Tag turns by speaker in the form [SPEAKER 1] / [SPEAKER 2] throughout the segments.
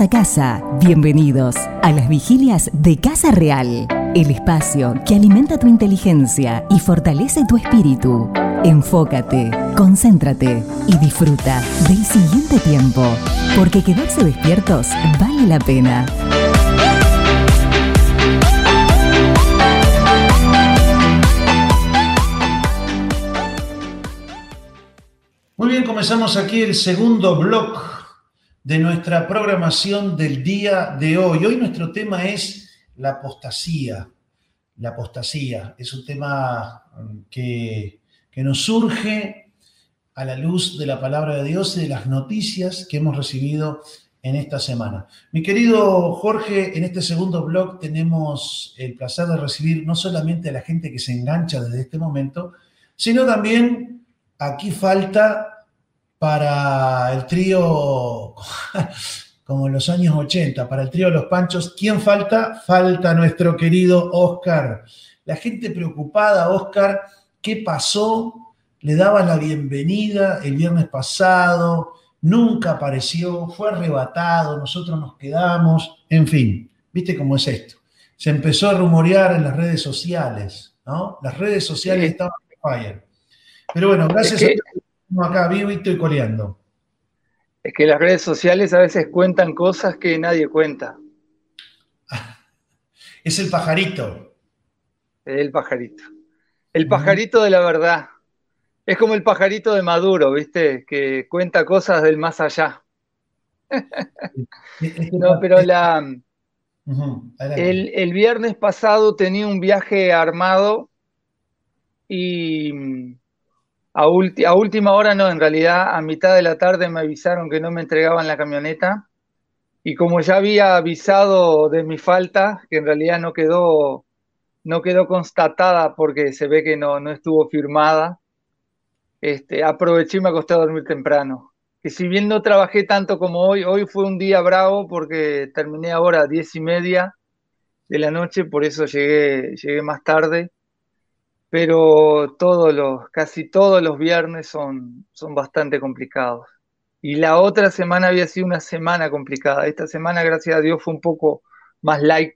[SPEAKER 1] A casa, bienvenidos a las vigilias de Casa Real, el espacio que alimenta tu inteligencia y fortalece tu espíritu. Enfócate, concéntrate y disfruta del siguiente tiempo, porque quedarse despiertos vale la pena.
[SPEAKER 2] Muy bien, comenzamos aquí el segundo blog de nuestra programación del día de hoy. Hoy nuestro tema es la apostasía. La apostasía es un tema mm, que, que nos surge a la luz de la palabra de Dios y de las noticias que hemos recibido en esta semana. Mi querido Jorge, en este segundo blog tenemos el placer de recibir no solamente a la gente que se engancha desde este momento, sino también aquí falta para el trío, como en los años 80, para el trío Los Panchos, ¿quién falta? Falta nuestro querido Oscar. La gente preocupada, Oscar, ¿qué pasó? Le daba la bienvenida el viernes pasado, nunca apareció, fue arrebatado, nosotros nos quedamos, en fin, ¿viste cómo es esto? Se empezó a rumorear en las redes sociales, ¿no? Las redes sociales estaban en fire. Pero bueno, gracias
[SPEAKER 3] es que,
[SPEAKER 2] a acá vivo y estoy coleando.
[SPEAKER 3] Es que las redes sociales a veces cuentan cosas que nadie cuenta.
[SPEAKER 2] Es el pajarito.
[SPEAKER 3] El pajarito. El pajarito de la verdad. Es como el pajarito de Maduro, ¿viste? Que cuenta cosas del más allá. no, pero la, el, el viernes pasado tenía un viaje armado y a, a, última hora no, en realidad a mitad de la tarde me avisaron que no me entregaban la camioneta y como ya había avisado de mi falta, que en realidad no quedó, no quedó constatada porque se ve que no, no estuvo firmada, este, aproveché y me acosté a dormir temprano. Que si bien no trabajé tanto como hoy, hoy fue un día bravo porque terminé ahora a diez y media de la noche, por eso llegué, llegué más tarde pero todos los, casi todos los viernes son, son bastante complicados. Y la otra semana había sido una semana complicada. Esta semana, gracias a Dios, fue un poco más light,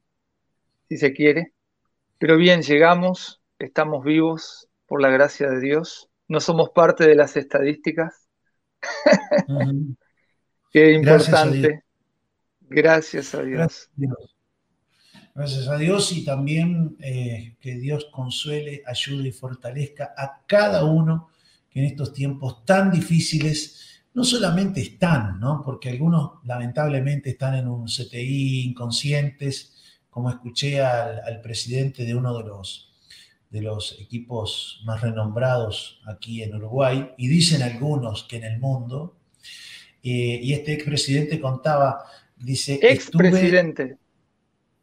[SPEAKER 3] si se quiere. Pero bien, llegamos, estamos vivos por la gracia de Dios. No somos parte de las estadísticas. Uh -huh. Qué importante. Gracias a Dios. Gracias a Dios.
[SPEAKER 2] Gracias a Dios y también eh, que Dios consuele, ayude y fortalezca a cada uno que en estos tiempos tan difíciles no solamente están, ¿no? porque algunos lamentablemente están en un CTI inconscientes, como escuché al, al presidente de uno de los, de los equipos más renombrados aquí en Uruguay, y dicen algunos que en el mundo, eh, y este expresidente contaba, dice...
[SPEAKER 3] Expresidente.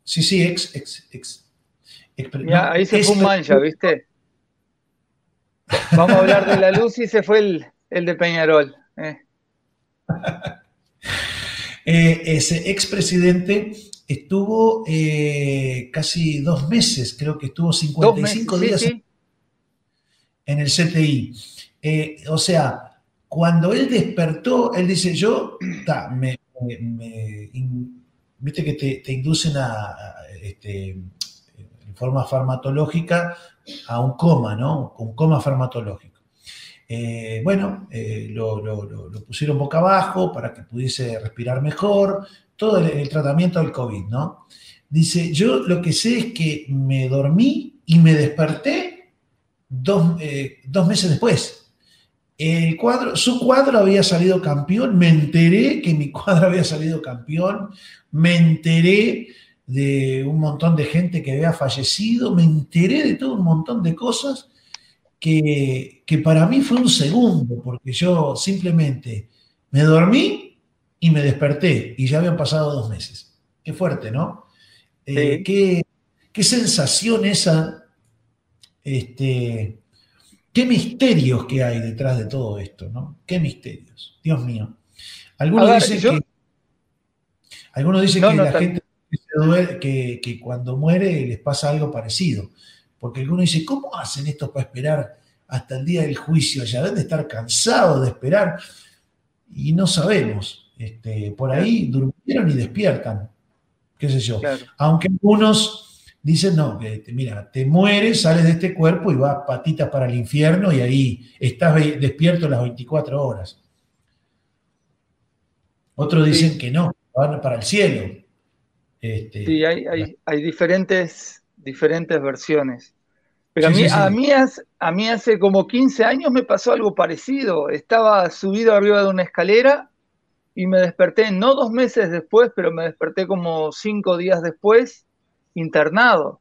[SPEAKER 2] Sí, sí, ex, ex, ex.
[SPEAKER 3] ahí se fue un mancha, ¿viste? Vamos a hablar de la luz y se fue el, el de Peñarol. Eh.
[SPEAKER 2] eh, ese expresidente estuvo eh, casi dos meses, creo que estuvo 55 meses, días sí, sí. en el CTI. Eh, o sea, cuando él despertó, él dice, yo ta, me, me, me viste que te, te inducen a, este, en forma farmacológica a un coma, ¿no? Un coma farmacológico. Eh, bueno, eh, lo, lo, pusieron boca abajo para que pudiese respirar mejor, todo el, el, tratamiento del COVID, ¿no? Dice, yo lo que sé es que me dormí y me desperté dos, eh, dos meses después. El cuadro, su cuadro había salido campeón, me enteré que mi cuadro había salido campeón, me enteré de un montón de gente que había fallecido, me enteré de todo un montón de cosas que, que para mí fue un segundo, porque yo simplemente me dormí y me desperté y ya habían pasado dos meses. Qué fuerte, ¿no? Sí. Eh, qué, qué, sensación esa, este, qué misterios que hay detrás de todo esto, ¿no? Qué misterios, Dios mío. Algunos ver, dicen yo... que, algunos dicen no, que no, la gente que, que, cuando muere les pasa algo parecido, porque algunos dicen, ¿cómo hacen esto para esperar hasta el día del juicio? Ya deben de estar cansados de esperar y no sabemos. Este, por ahí durmieron y despiertan, qué sé yo. Aunque algunos dicen, no, que mira, te mueres, sales de este cuerpo y vas patitas para el infierno y ahí estás despierto las 24 horas. Otros dicen que no, van para el cielo.
[SPEAKER 3] Este, sí, hay, hay, diferentes, diferentes versiones. Pero a, mí, A, mí hace, a mí hace como 15 años me pasó algo parecido. Estaba subido arriba de una escalera y me desperté, no dos meses después, pero me desperté como cinco días después, internado.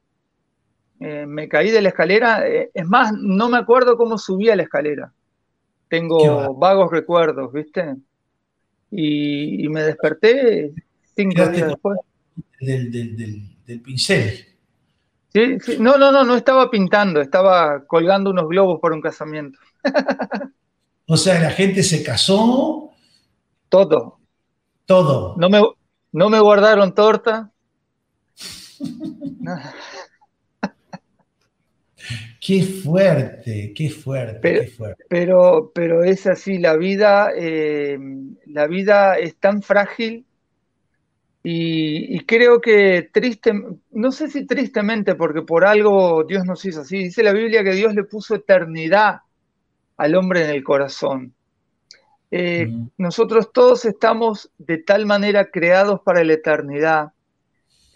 [SPEAKER 3] Eh, me caí de la escalera, eh, es más, no me acuerdo cómo subí a la escalera. Tengo vagos recuerdos, ¿viste? Y, me desperté cinco días después.
[SPEAKER 2] Del, del, pincel.
[SPEAKER 3] Sí, sí, no, no, no, no estaba pintando, estaba colgando unos globos por un casamiento.
[SPEAKER 2] o sea, la gente se casó.
[SPEAKER 3] Todo.
[SPEAKER 2] Todo.
[SPEAKER 3] No me, no me guardaron torta.
[SPEAKER 2] Qué fuerte, qué fuerte,
[SPEAKER 3] pero,
[SPEAKER 2] qué fuerte.
[SPEAKER 3] Pero, pero es así, la vida, eh, la vida es tan frágil y, creo que triste, no sé si tristemente, porque por algo Dios nos hizo así. Dice la Biblia que Dios le puso eternidad al hombre en el corazón. Eh, mm. Nosotros todos estamos de tal manera creados para la eternidad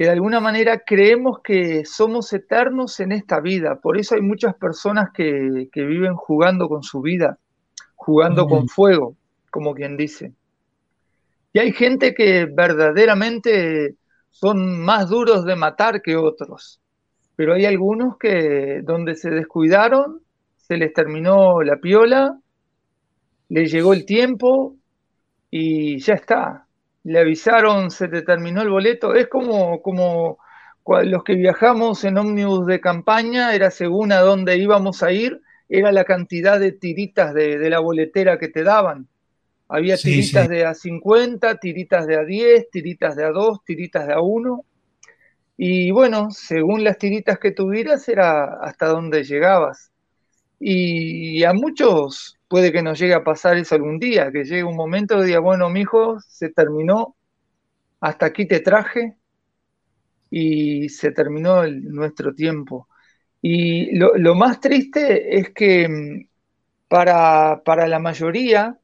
[SPEAKER 3] que de alguna manera creemos que somos eternos en esta vida. Por eso hay muchas personas que, viven jugando con su vida, jugando con fuego, como quien dice. Y hay gente que verdaderamente son más duros de matar que otros. Pero hay algunos que donde se descuidaron, se les terminó la piola, les llegó el tiempo y ya está. Le avisaron, se te terminó el boleto. Es como, como los que viajamos en ómnibus de campaña, era según a dónde íbamos a ir, era la cantidad de tiritas de, de la boletera que te daban. Había tiritas de a 50, tiritas de a 10, tiritas de a 2, tiritas de a 1. Y bueno, según las tiritas que tuvieras era hasta donde llegabas. Y a muchos puede que nos llegue a pasar eso algún día, que llegue un momento que diga, bueno, mi hijo, se terminó, hasta aquí te traje y se terminó nuestro tiempo. Y lo, más triste es que mm, para, para la mayoría,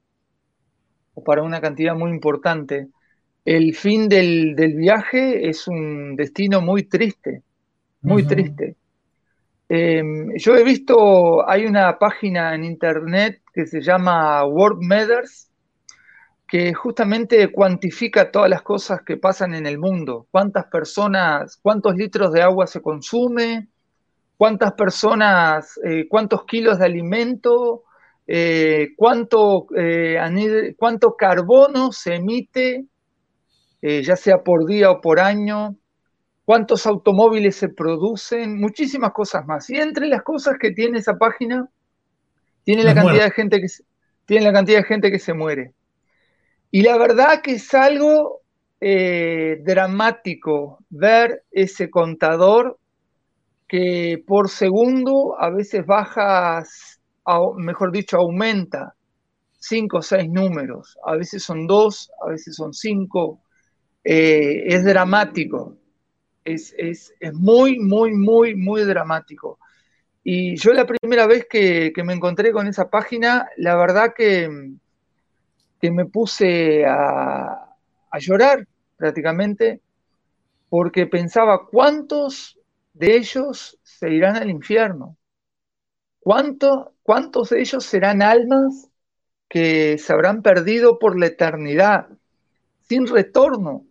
[SPEAKER 3] para una cantidad muy importante. El fin del, viaje es un destino muy triste, muy triste. Em, yo he visto, hay una página en internet que se llama World Matters, que justamente cuantifica todas las cosas que pasan en el mundo, cuántas personas, cuántos litros de agua se consume, cuántas personas, eh, cuántos kilos de alimento, eh, cuánto, eh, cuánto carbono se emite, eh, ya sea por día o por año, cuántos automóviles se producen, muchísimas cosas más. Y entre las cosas que tiene esa página, tiene la, cantidad de gente que, tiene la cantidad de gente que se muere. Y la verdad que es algo dramático ver ese contador que por segundo a veces baja mejor dicho, aumenta cinco o seis números, a veces son dos, a veces son cinco, eh, es dramático, es, muy, muy, muy, muy dramático. Y yo la primera vez que, me encontré con esa página, la verdad que, que me puse a, a llorar prácticamente, porque pensaba cuántos de ellos se irán al infierno. ¿Cuántos de ellos serán almas que se habrán perdido por la eternidad, sin retorno?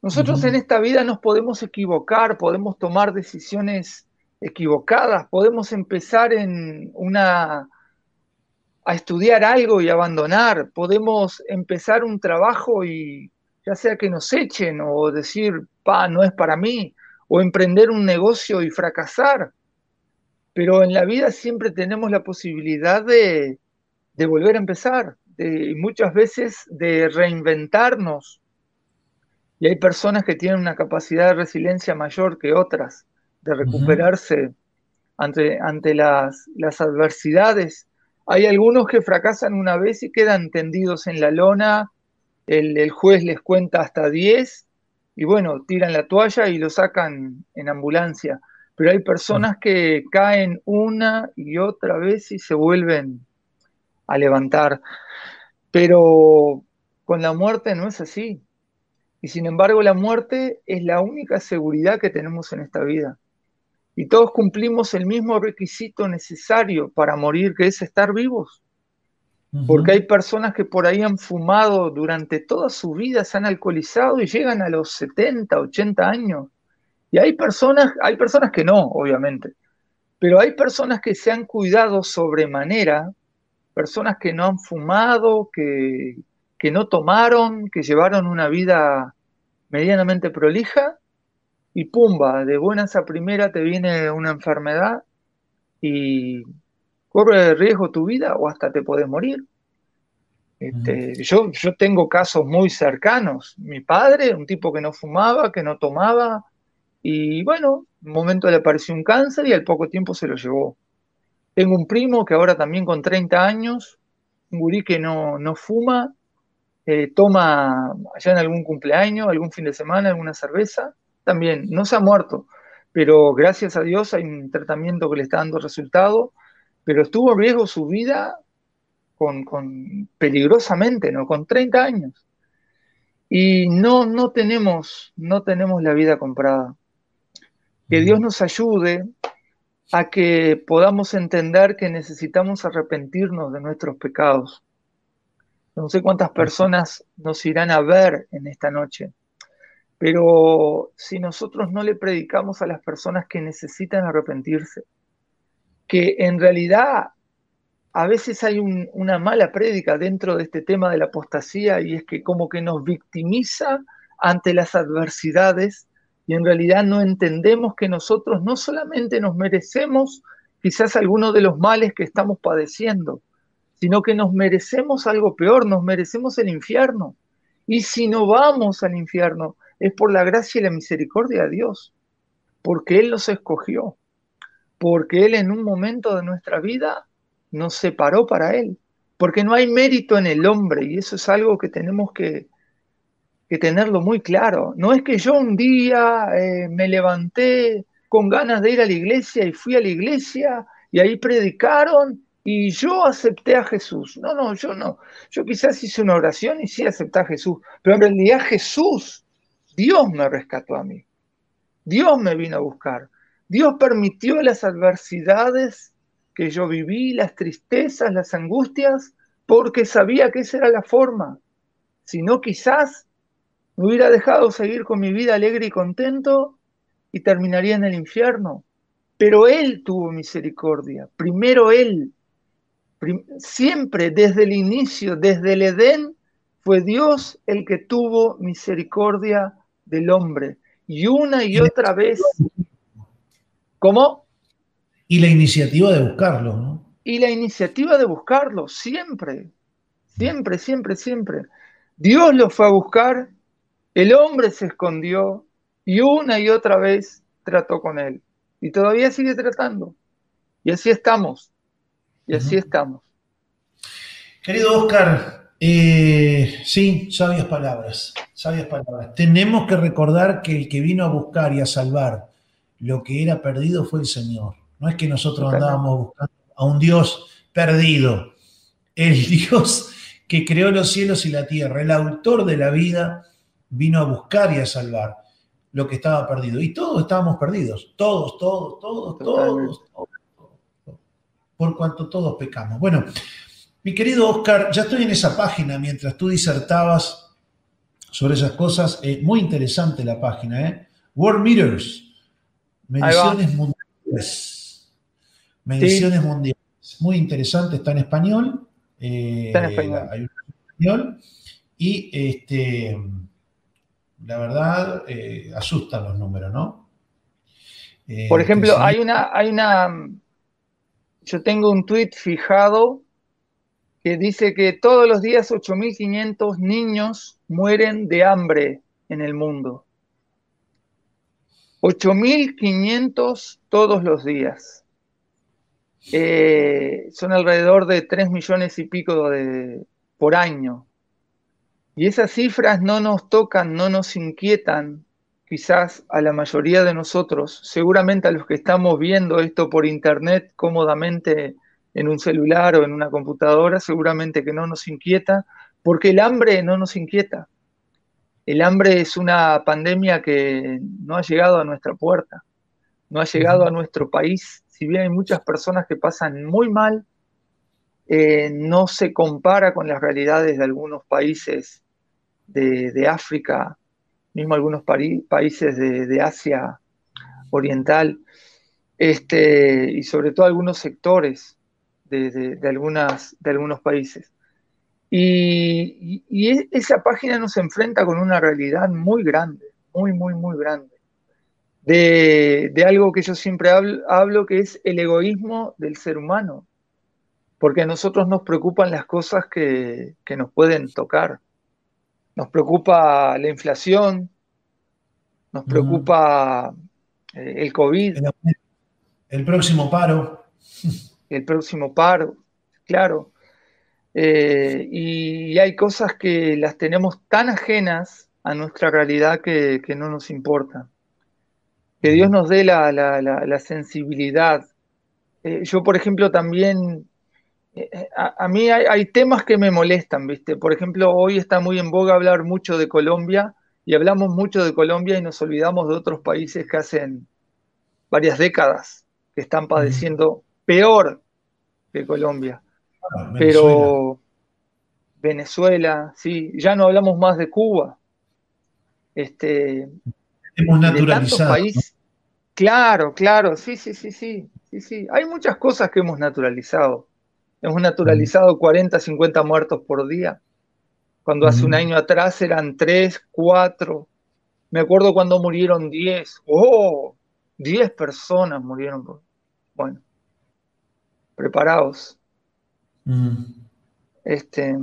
[SPEAKER 3] Nosotros en esta vida nos podemos equivocar, podemos tomar decisiones equivocadas, podemos empezar en una a estudiar algo y abandonar, podemos empezar un trabajo y ya sea que nos echen o decir, pa, no es para mí, o emprender un negocio y fracasar. Pero en la vida siempre tenemos la posibilidad de, volver a empezar, de, muchas veces de reinventarnos. Y hay personas que tienen una capacidad de resiliencia mayor que otras, de recuperarse ante, ante las, las adversidades. Hay algunos que fracasan una vez y quedan tendidos en la lona el, juez les cuenta hasta 10 y bueno, tiran la toalla y lo sacan en ambulancia. Pero hay personas que caen una y otra vez y se vuelven a levantar. Pero con la muerte no es así. Y sin embargo la muerte es la única seguridad que tenemos en esta vida. Y todos cumplimos el mismo requisito necesario para morir, que es estar vivos. Porque hay personas que por ahí han fumado durante toda su vida, se han alcoholizado y llegan a los 70, 80 años. Y hay personas, hay personas que no, obviamente, pero hay personas que se han cuidado sobremanera, personas que no han fumado, que, que no tomaron, que llevaron una vida medianamente prolija y pumba, de buenas a primera te viene una enfermedad y corre riesgo tu vida o hasta te puedes morir. Este, yo, yo tengo casos muy cercanos. Mi padre, un tipo que no fumaba, que no tomaba, y bueno, un momento le apareció un cáncer y al poco tiempo se lo llevó. Tengo un primo que ahora también con 30 años, un gurí que no, no fuma, eh, toma allá en algún cumpleaños, algún fin de semana, alguna cerveza, también no se ha muerto, pero gracias a Dios hay un tratamiento que le está dando resultado, pero estuvo en riesgo su vida con, peligrosamente, ¿no? Con 30 años. Y no, no, tenemos, no tenemos la vida comprada. Que Dios nos ayude a que podamos entender que necesitamos arrepentirnos de nuestros pecados. No sé cuántas personas nos irán a ver en esta noche pero si nosotros no le predicamos a las personas que necesitan arrepentirse, que en realidad a veces hay una mala prédica dentro de este tema de la apostasía y es que como que nos victimiza ante las adversidades y en realidad no entendemos que nosotros no solamente nos merecemos quizás algunos de los males que estamos padeciendo, sino que nos merecemos algo peor, nos merecemos el infierno. Y si no vamos al infierno, es por la gracia y la misericordia de Dios, porque Él nos escogió, porque Él en un momento de nuestra vida nos separó para Él, porque no hay mérito en el hombre y eso es algo que tenemos que, tenerlo muy claro. No es que yo un día eh, me levanté con ganas de ir a la iglesia y fui a la iglesia y ahí predicaron y yo acepté a Jesús. No, no, yo no. Yo quizás hice una oración y sí acepté a Jesús, pero en realidad Jesús Dios me rescató a mí. Dios me vino a buscar. Dios permitió las adversidades que yo viví, las tristezas, las angustias, porque sabía que esa era la forma. Si no, quizás me hubiera dejado seguir con mi vida alegre y contento y terminaría en el infierno. Pero Él tuvo misericordia. Primero Él. Siempre desde el inicio, desde el Edén, fue Dios el que tuvo misericordia del hombre. Y una y otra vez. ¿Cómo?
[SPEAKER 2] Y la iniciativa de buscarlo, ¿no?
[SPEAKER 3] Y la iniciativa de buscarlo, siempre, siempre, siempre, siempre. Dios lo fue a buscar, el hombre se escondió y una y otra vez trató con él. Y todavía sigue tratando. Y así estamos. Y así estamos.
[SPEAKER 2] Querido Oscar, eh, sí, sabias palabras, sabias palabras. Tenemos que recordar que el que vino a buscar y a salvar lo que era perdido fue el Señor. No es que nosotros andábamos buscando a un Dios perdido. El Dios que creó los cielos y la tierra, el autor de la vida, vino a buscar y a salvar lo que estaba perdido. Y todos estábamos perdidos, todos, todos, todos, todos, todos, por cuanto todos pecamos. Bueno, mi querido Oscar, ya estoy en esa página mientras tú disertabas sobre esas cosas. Eh, muy interesante la página, ¿eh? World Meters, mediciones mundiales. Mediciones mundiales. Muy interesante, está en español. Eh, está en español. Hay un español. Y este, la verdad, eh, asustan los números, ¿no?
[SPEAKER 3] Por ejemplo, hay una, hay una. Yo tengo un tweet fijado que dice que todos los días 8.500 niños mueren de hambre en el mundo. 8.500 todos los días. Eh, son alrededor de 3 millones y pico de, por año. Y esas cifras no nos tocan, no nos inquietan, quizás a la mayoría de nosotros, seguramente a los que estamos viendo esto por internet cómodamente en un celular o en una computadora, seguramente que no nos inquieta, porque el hambre no nos inquieta. El hambre es una pandemia que no ha llegado a nuestra puerta, no ha llegado a nuestro país. Si bien hay muchas personas que pasan muy mal, eh, no se compara con las realidades de algunos países de, África, mismo algunos países de, Asia Oriental, este, y sobre todo algunos sectores de, algunas, de algunos países. Y, esa página nos enfrenta con una realidad muy grande, muy, muy, muy grande, de, algo que yo siempre hablo, que es el egoísmo del ser humano, porque a nosotros nos preocupan las cosas que, nos pueden tocar. Nos preocupa la inflación, nos preocupa eh, el COVID.
[SPEAKER 2] El próximo paro.
[SPEAKER 3] El próximo paro, claro. Eh, y hay cosas que las tenemos tan ajenas a nuestra realidad que, no nos importan. Que Dios nos dé la, sensibilidad. Eh, yo, por ejemplo, también, eh, a, mí hay, temas que me molestan, ¿viste? Por ejemplo, hoy está muy en boga hablar mucho de Colombia y hablamos mucho de Colombia y nos olvidamos de otros países que hacen varias décadas que están padeciendo peor que Colombia. Ah, Pero Venezuela, sí, ya no hablamos más de Cuba. Este,
[SPEAKER 2] Hemos naturalizado.
[SPEAKER 3] Claro, claro, sí, sí, sí, sí, sí, sí. Hay muchas cosas que hemos naturalizado. Hemos naturalizado 40, 50 muertos por día. Cuando hace un año atrás eran 3, 4. Me acuerdo cuando murieron 10. ¡Oh! 10 personas murieron. Bueno, preparados. Este,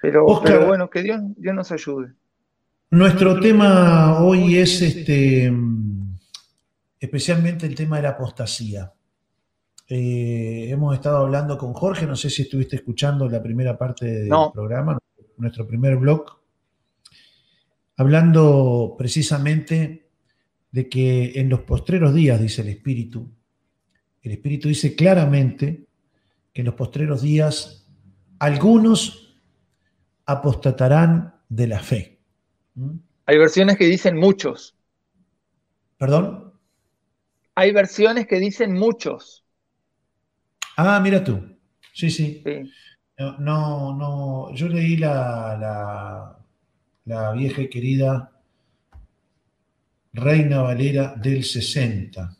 [SPEAKER 3] pero, bueno, que Dios, Dios nos ayude.
[SPEAKER 2] Nuestro tema hoy es este, especialmente el tema de la apostasía. Eh, hemos estado hablando con Jorge, no sé si estuviste escuchando la primera parte del programa, nuestro primer blog, hablando precisamente de que en los postreros días, dice el Espíritu, el Espíritu dice claramente que en los postreros días algunos apostatarán de la fe.
[SPEAKER 3] ¿Mm? Hay versiones que dicen muchos.
[SPEAKER 2] ¿Perdón?
[SPEAKER 3] Hay versiones que dicen muchos.
[SPEAKER 2] Ah, mira tú. Sí, sí. No, no, yo leí la, la, la vieja y querida Reina Valera del 60.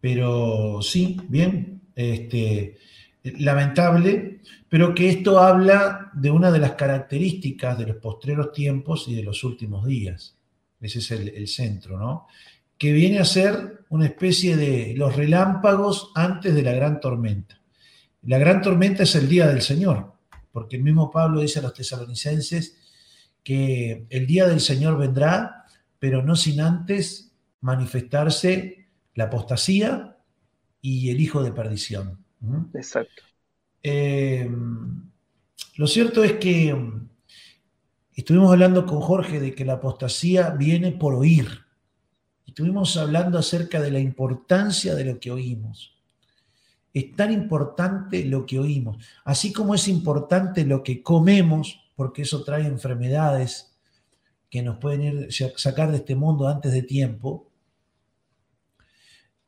[SPEAKER 2] Pero sí, bien, este, lamentable, pero que esto habla de una de las características de los postreros tiempos y de los últimos días. Ese es el, centro, ¿no? Que viene a ser una especie de los relámpagos antes de la gran tormenta. La gran tormenta es el día del Señor, porque el mismo Pablo dice a los tesalonicenses que el día del Señor vendrá, pero no sin antes manifestarse la apostasía y el hijo de perdición.
[SPEAKER 3] Exacto.
[SPEAKER 2] Eh, lo cierto es que mm, estuvimos hablando con Jorge de que la apostasía viene por oír. Estuvimos hablando acerca de la importancia de lo que oímos. Es tan importante lo que oímos, así como es importante lo que comemos, porque eso trae enfermedades que nos pueden ir, sacar de este mundo antes de tiempo.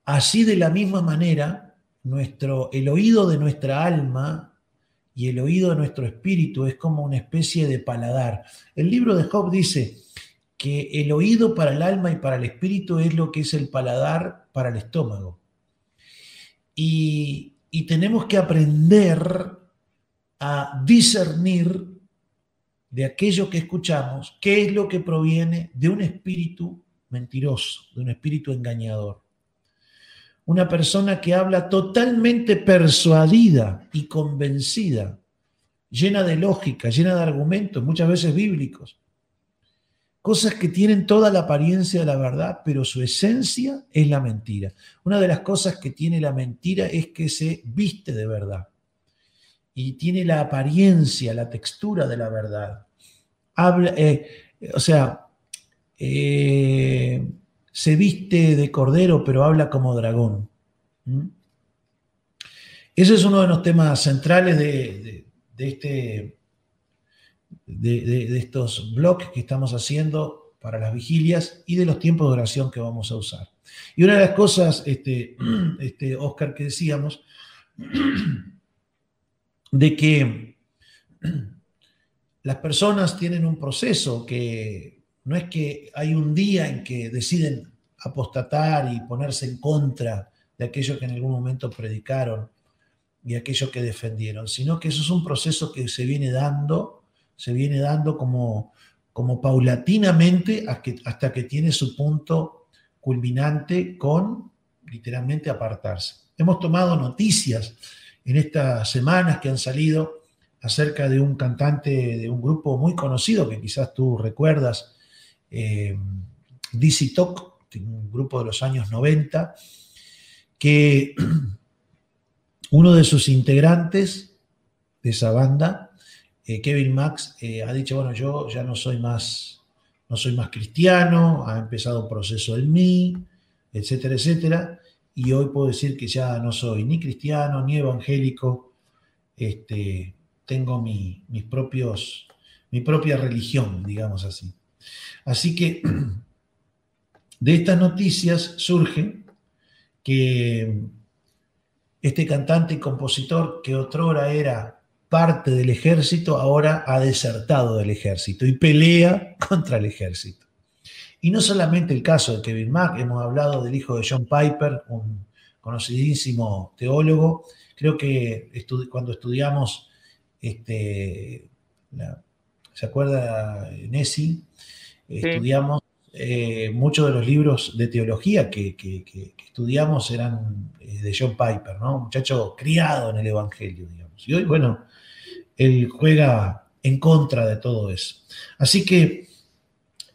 [SPEAKER 2] Así de la misma manera, nuestro, el oído de nuestra alma y el oído de nuestro espíritu es como una especie de paladar. El libro de Job dice que el oído para el alma y para el espíritu es lo que es el paladar para el estómago. Y, y tenemos que aprender a discernir de aquello que escuchamos, qué es lo que proviene de un espíritu mentiroso, de un espíritu engañador una persona que habla totalmente persuadida y convencida, llena de lógica, llena de argumentos, muchas veces bíblicos. Cosas que tienen toda la apariencia de la verdad, pero su esencia es la mentira. Una de las cosas que tiene la mentira es que se viste de verdad. y tiene la apariencia, la textura de la verdad. Habla, eh, o sea, eh, se viste de cordero, pero habla como dragón. ¿Mm? Ese es uno de los temas centrales de, este, de, estos blogs que estamos haciendo para las vigilias y de los tiempos de oración que vamos a usar. Y una de las cosas, este, este Oscar, que decíamos, de que las personas tienen un proceso que no es que hay un día en que deciden apostatar y ponerse en contra de aquello que en algún momento predicaron y aquello que defendieron, sino que eso es un proceso que se viene dando, se viene dando como, paulatinamente hasta que tiene su punto culminante con literalmente apartarse. Hemos tomado noticias en estas semanas que han salido acerca de un cantante de un grupo muy conocido que quizás tú recuerdas, eh, Talk, un grupo de los años 90, que uno de sus integrantes de esa banda, eh, Kevin Max, eh, ha dicho, bueno, yo ya no soy más, no soy más cristiano, ha empezado un proceso en mí, etcétera, etcétera y hoy puedo decir que ya no soy ni cristiano ni evangélico, este, tengo mi, mis propios, mi propia religión, digamos así. Así que de estas noticias surge que este cantante y compositor que otrora era parte del ejército, ahora ha desertado del ejército y pelea contra el ejército. Y no solamente el caso de Kevin Mack, hemos hablado del hijo de John Piper, un conocidísimo teólogo. Creo que cuando estudiamos, este, ¿se acuerda Nessie? Estudiamos eh, muchos de los libros de teología que, estudiamos eran eh, de John Piper, ¿no? Un muchacho criado en el Evangelio, digamos. Y hoy, bueno, él juega en contra de todo eso. Así que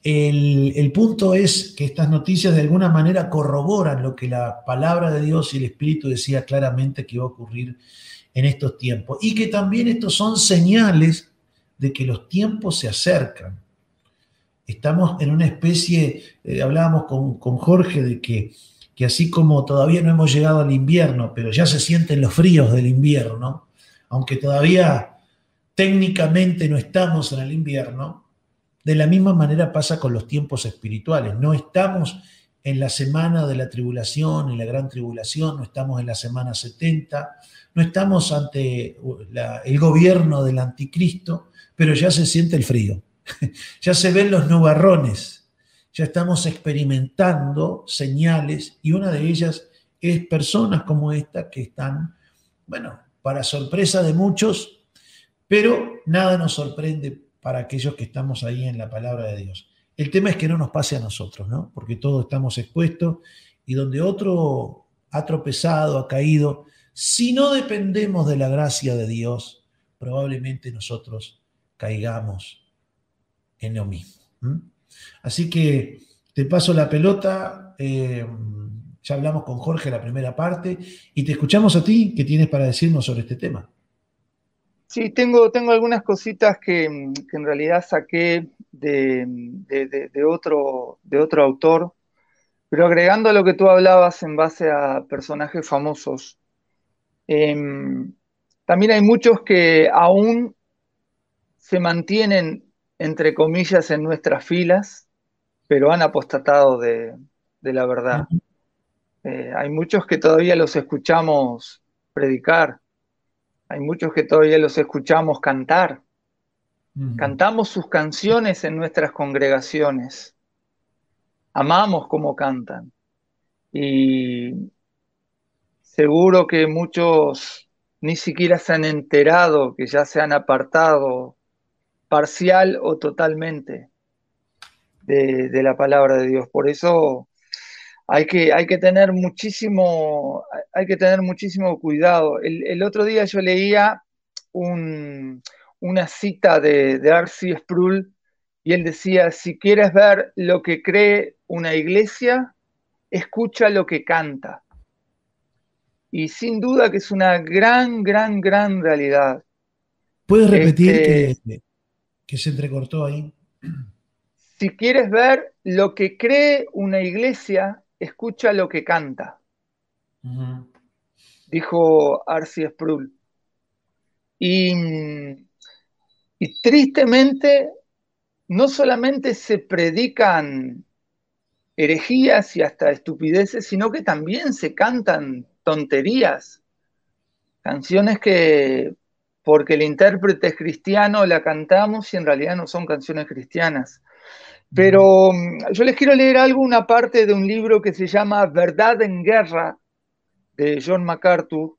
[SPEAKER 2] el, punto es que estas noticias de alguna manera corroboran lo que la palabra de Dios y el Espíritu decía claramente que iba a ocurrir en estos tiempos. Y que también estos son señales de que los tiempos se acercan. Estamos en una especie, eh, hablábamos con, Jorge de que, que así como todavía no hemos llegado al invierno, pero ya se sienten los fríos del invierno, aunque todavía técnicamente no estamos en el invierno, de la misma manera pasa con los tiempos espirituales. No estamos en la semana de la tribulación, en la gran tribulación, no estamos en la semana 70, no estamos ante el gobierno del anticristo, pero ya se siente el frío, ya se ven los nubarrones, ya estamos experimentando señales y una de ellas es personas como esta que están, bueno, para sorpresa de muchos, pero nada nos sorprende para aquellos que estamos ahí en la palabra de Dios. El tema es que no nos pase a nosotros, ¿no? Porque todos estamos expuestos y donde otro ha tropezado, ha caído, si no dependemos de la gracia de Dios, probablemente nosotros caigamos en lo mismo. Así que te paso la pelota. Eh, ya hablamos con Jorge la primera parte y te escuchamos a ti. ¿Qué tienes para decirnos sobre este tema?
[SPEAKER 3] Sí, tengo, tengo algunas cositas que, en realidad saqué de, otro, de otro autor, pero agregando a lo que tú hablabas en base a personajes famosos, em, también hay muchos que aún se mantienen, entre comillas, en nuestras filas, pero han apostatado de, la verdad. Eh, hay muchos que todavía los escuchamos predicar, hay muchos que todavía los escuchamos cantar. Cantamos sus canciones en nuestras congregaciones. Amamos como cantan. Y seguro que muchos ni siquiera se han enterado que ya se han apartado parcial o totalmente de, de la palabra de Dios. Por eso hay que, hay que tener muchísimo, hay que tener muchísimo cuidado. El, otro día yo leía una cita de, de Arcy Sproul y él decía, si quieres ver lo que cree una iglesia, escucha lo que canta. Y sin duda que es una gran, gran, gran realidad.
[SPEAKER 2] ¿Puedes repetir este, que, se entrecortó ahí?
[SPEAKER 3] Si quieres ver lo que cree una iglesia, escucha lo que canta. Dijo Arci Sproul. Y, y tristemente, no solamente se predican herejías y hasta estupideces, sino que también se cantan tonterías, canciones que porque el intérprete es cristiano la cantamos y en realidad no son canciones cristianas. Pero mm, yo les quiero leer algo, una parte de un libro que se llama Verdad en Guerra, de John MacArthur,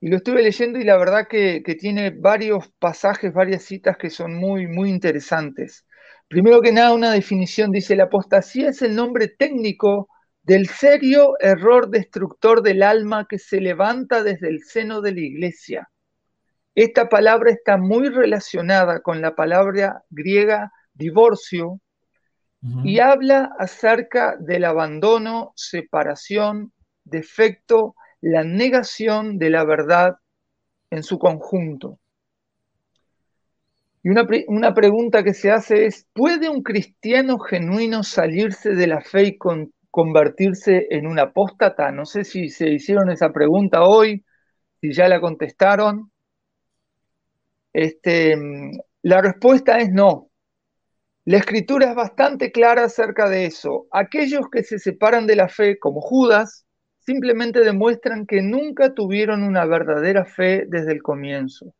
[SPEAKER 3] y lo estuve leyendo y la verdad que, que, tiene varios pasajes, varias citas que son muy, muy interesantes. Primero que nada, una definición dice, la apostasía es el nombre técnico del serio error destructor del alma que se levanta desde el seno de la iglesia. Esta palabra está muy relacionada con la palabra griega divorcio y habla acerca del abandono, separación, defecto, la negación de la verdad en su conjunto. Y una, pregunta que se hace es, ¿puede un cristiano genuino salirse de la fe y convertirse en un apóstata? No sé si se hicieron esa pregunta hoy, si ya la contestaron. Este, la respuesta es no. La escritura es bastante clara acerca de eso. Aquellos que se separan de la fe, como Judas, simplemente demuestran que nunca tuvieron una verdadera fe desde el comienzo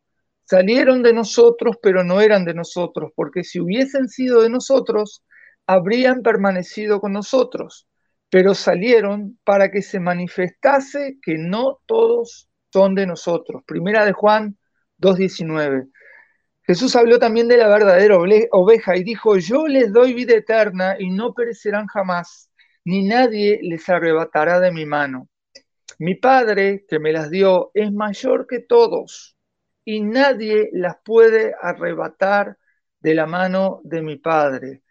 [SPEAKER 3] salieron de nosotros, pero no eran de nosotros, porque si hubiesen sido de nosotros, habrían permanecido con nosotros, pero salieron para que se manifestase que no todos son de nosotros. Primera de Juan 2.19. Jesús habló también de la verdadera oveja y dijo, yo les doy vida eterna y no perecerán jamás, ni nadie les arrebatará de mi mano. Mi Padre, que me las dio, es mayor que todos y nadie las puede arrebatar de la mano de mi Padre.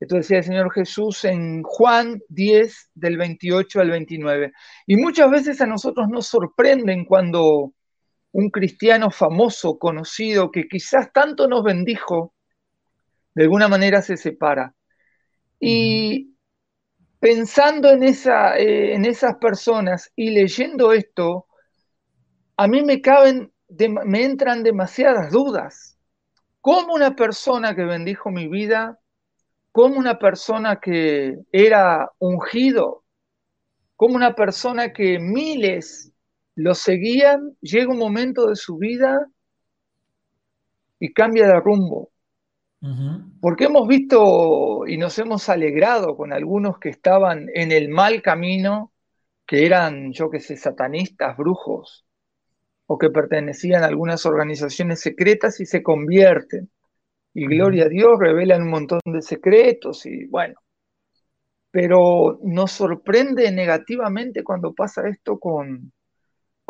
[SPEAKER 3] Esto decía el Señor Jesús en Juan 10, del 28 al 29. Y muchas veces a nosotros nos sorprenden cuando un cristiano famoso, conocido, que quizás tanto nos bendijo, de alguna manera se separa. Y pensando en, esa, eh, en esas personas y leyendo esto, a mí me caben me entran demasiadas dudas. ¿Cómo una persona que bendijo mi vida, como una persona que era ungido, como una persona que miles lo seguían, llega un momento de su vida y cambia de rumbo? Porque hemos visto y nos hemos alegrado con algunos que estaban en el mal camino, que eran, yo que sé, satanistas, brujos, o que pertenecían a algunas organizaciones secretas y se convierten. Y gloria a Dios, revelan un montón de secretos y bueno. Pero nos sorprende negativamente cuando pasa esto con,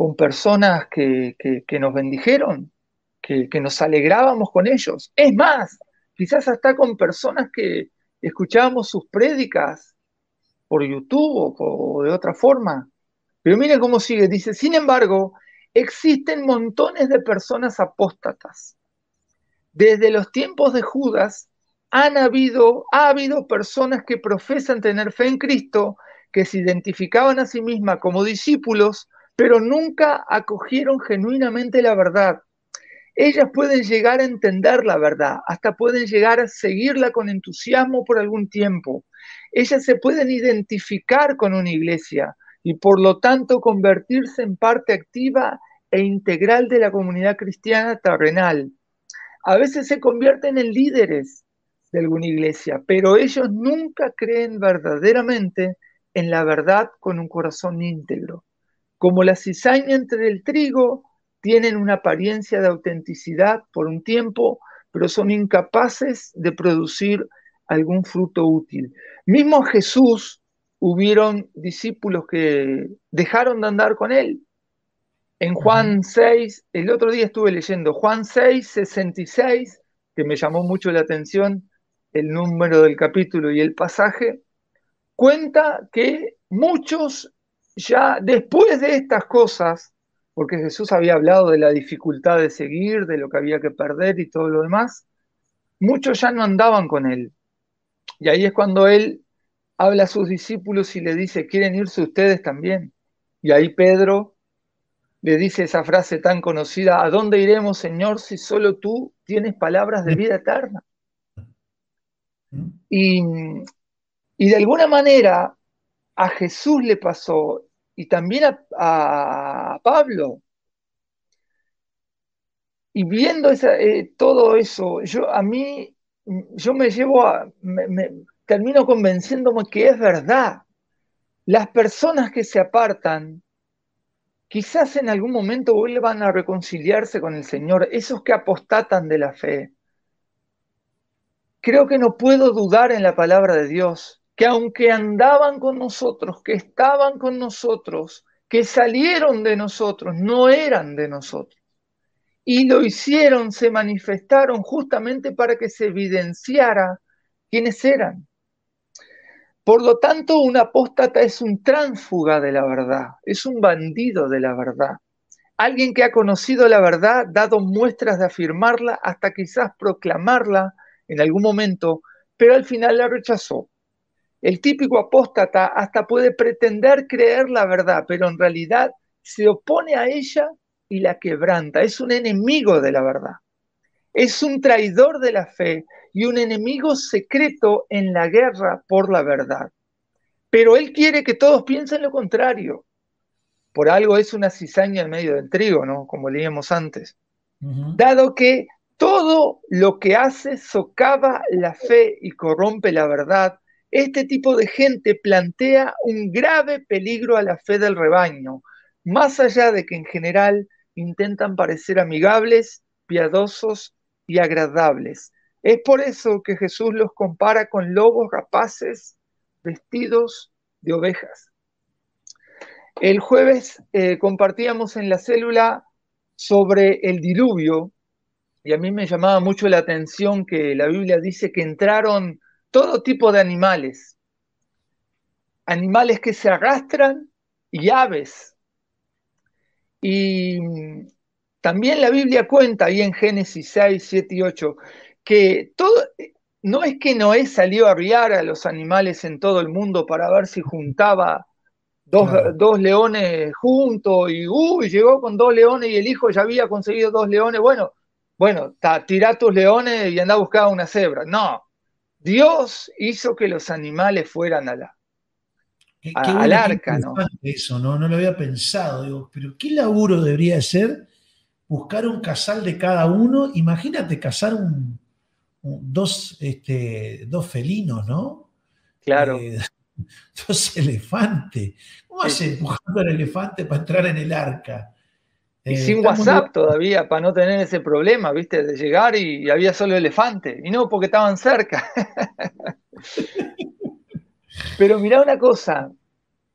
[SPEAKER 3] con personas que, nos bendijeron, que, que nos alegrábamos con ellos. Es más, quizás hasta con personas que escuchábamos sus prédicas por YouTube o de otra forma. Pero miren cómo sigue, dice, sin embargo, existen montones de personas apóstatas. Desde los tiempos de Judas han habido, ha habido personas que profesan tener fe en Cristo, que se identificaban a sí mismas como discípulos, pero nunca acogieron genuinamente la verdad. Ellas pueden llegar a entender la verdad, hasta pueden llegar a seguirla con entusiasmo por algún tiempo. Ellas se pueden identificar con una iglesia, y por lo tanto convertirse en parte activa e integral de la comunidad cristiana terrenal. A veces se convierten en líderes de alguna iglesia, pero ellos nunca creen verdaderamente en la verdad con un corazón íntegro. Como la cizaña entre el trigo, tienen una apariencia de autenticidad por un tiempo, pero son incapaces de producir algún fruto útil. Mismo Jesús hubieron discípulos que dejaron de andar con él. En Juan 6, el otro día estuve leyendo Juan 6, 66, que me llamó mucho la atención el número del capítulo y el pasaje, cuenta que muchos ya después de estas cosas, porque Jesús había hablado de la dificultad de seguir, de lo que había que perder y todo lo demás, muchos ya no andaban con él. Y ahí es cuando él habla a sus discípulos y le dice, ¿quieren irse ustedes también? Y ahí Pedro le dice esa frase tan conocida, ¿a dónde iremos, Señor, si solo tú tienes palabras de vida eterna? Y, y de alguna manera a Jesús le pasó y también a, Pablo. Y viendo eh, todo eso, yo a mí, yo me llevo a, me, termino convenciéndome que es verdad. Las personas que se apartan, quizás en algún momento vuelvan a reconciliarse con el Señor, esos que apostatan de la fe. Creo que no puedo dudar en la palabra de Dios que aunque andaban con nosotros, que estaban con nosotros, que salieron de nosotros, no eran de nosotros. Y lo hicieron, se manifestaron justamente para que se evidenciara quiénes eran. Por lo tanto, un apóstata es un tránsfuga de la verdad, es un bandido de la verdad. Alguien que ha conocido la verdad, dado muestras de afirmarla, hasta quizás proclamarla en algún momento, pero al final la rechazó. El típico apóstata hasta puede pretender creer la verdad, pero en realidad se opone a ella y la quebranta. Es un enemigo de la verdad. Es un traidor de la fe y un enemigo secreto en la guerra por la verdad. Pero él quiere que todos piensen lo contrario. Por algo es una cizaña en medio del trigo, ¿no? Como leíamos antes. Dado que todo lo que hace socava la fe y corrompe la verdad, este tipo de gente plantea un grave peligro a la fe del rebaño, más allá de que en general intentan parecer amigables, piadosos y agradables. Es por eso que Jesús los compara con lobos rapaces vestidos de ovejas. El jueves eh, compartíamos en la célula sobre el diluvio y a mí me llamaba mucho la atención que la Biblia dice que entraron todo tipo de animales, animales que se arrastran y aves. Y también la Biblia cuenta ahí en Génesis 6, 7 y 8 que todo, no es que Noé salió a arriar a los animales en todo el mundo para ver si juntaba dos, leones juntos y uy, llegó con dos leones y el hijo ya había conseguido dos leones. Bueno, bueno, tirá tus leones y anda a buscar una cebra. No, Dios hizo que los animales fueran a la, al arca, ¿no?
[SPEAKER 2] Eso, ¿no? No lo había pensado. Digo, pero ¿qué laburo debería ser buscar un casal de cada uno? Imagínate cazar un, dos, este, dos felinos, ¿no?
[SPEAKER 3] Claro. Eh,
[SPEAKER 2] dos elefantes. ¿Cómo hace empujando al elefante para entrar en el arca?
[SPEAKER 3] Y eh, sin WhatsApp todavía, para no tener ese problema, ¿viste? De llegar y, había solo elefante. Y no, porque estaban cerca. Pero mirá una cosa,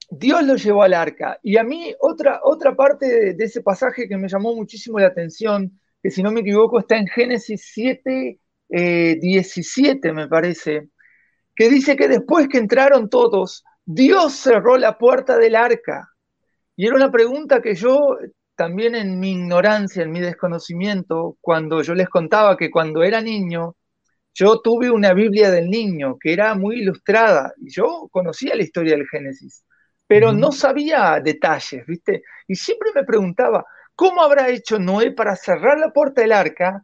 [SPEAKER 3] Dios lo llevó al arca. Y a mí otra, otra parte de, ese pasaje que me llamó muchísimo la atención, que si no me equivoco está en Génesis 7, 17 eh, me parece, que dice que después que entraron todos, Dios cerró la puerta del arca. Y era una pregunta que yo también en mi ignorancia, en mi desconocimiento, cuando yo les contaba que cuando era niño, yo tuve una Biblia del niño que era muy ilustrada y yo conocía la historia del Génesis, pero no sabía detalles, ¿viste? Y siempre me preguntaba, ¿cómo habrá hecho Noé para cerrar la puerta del arca,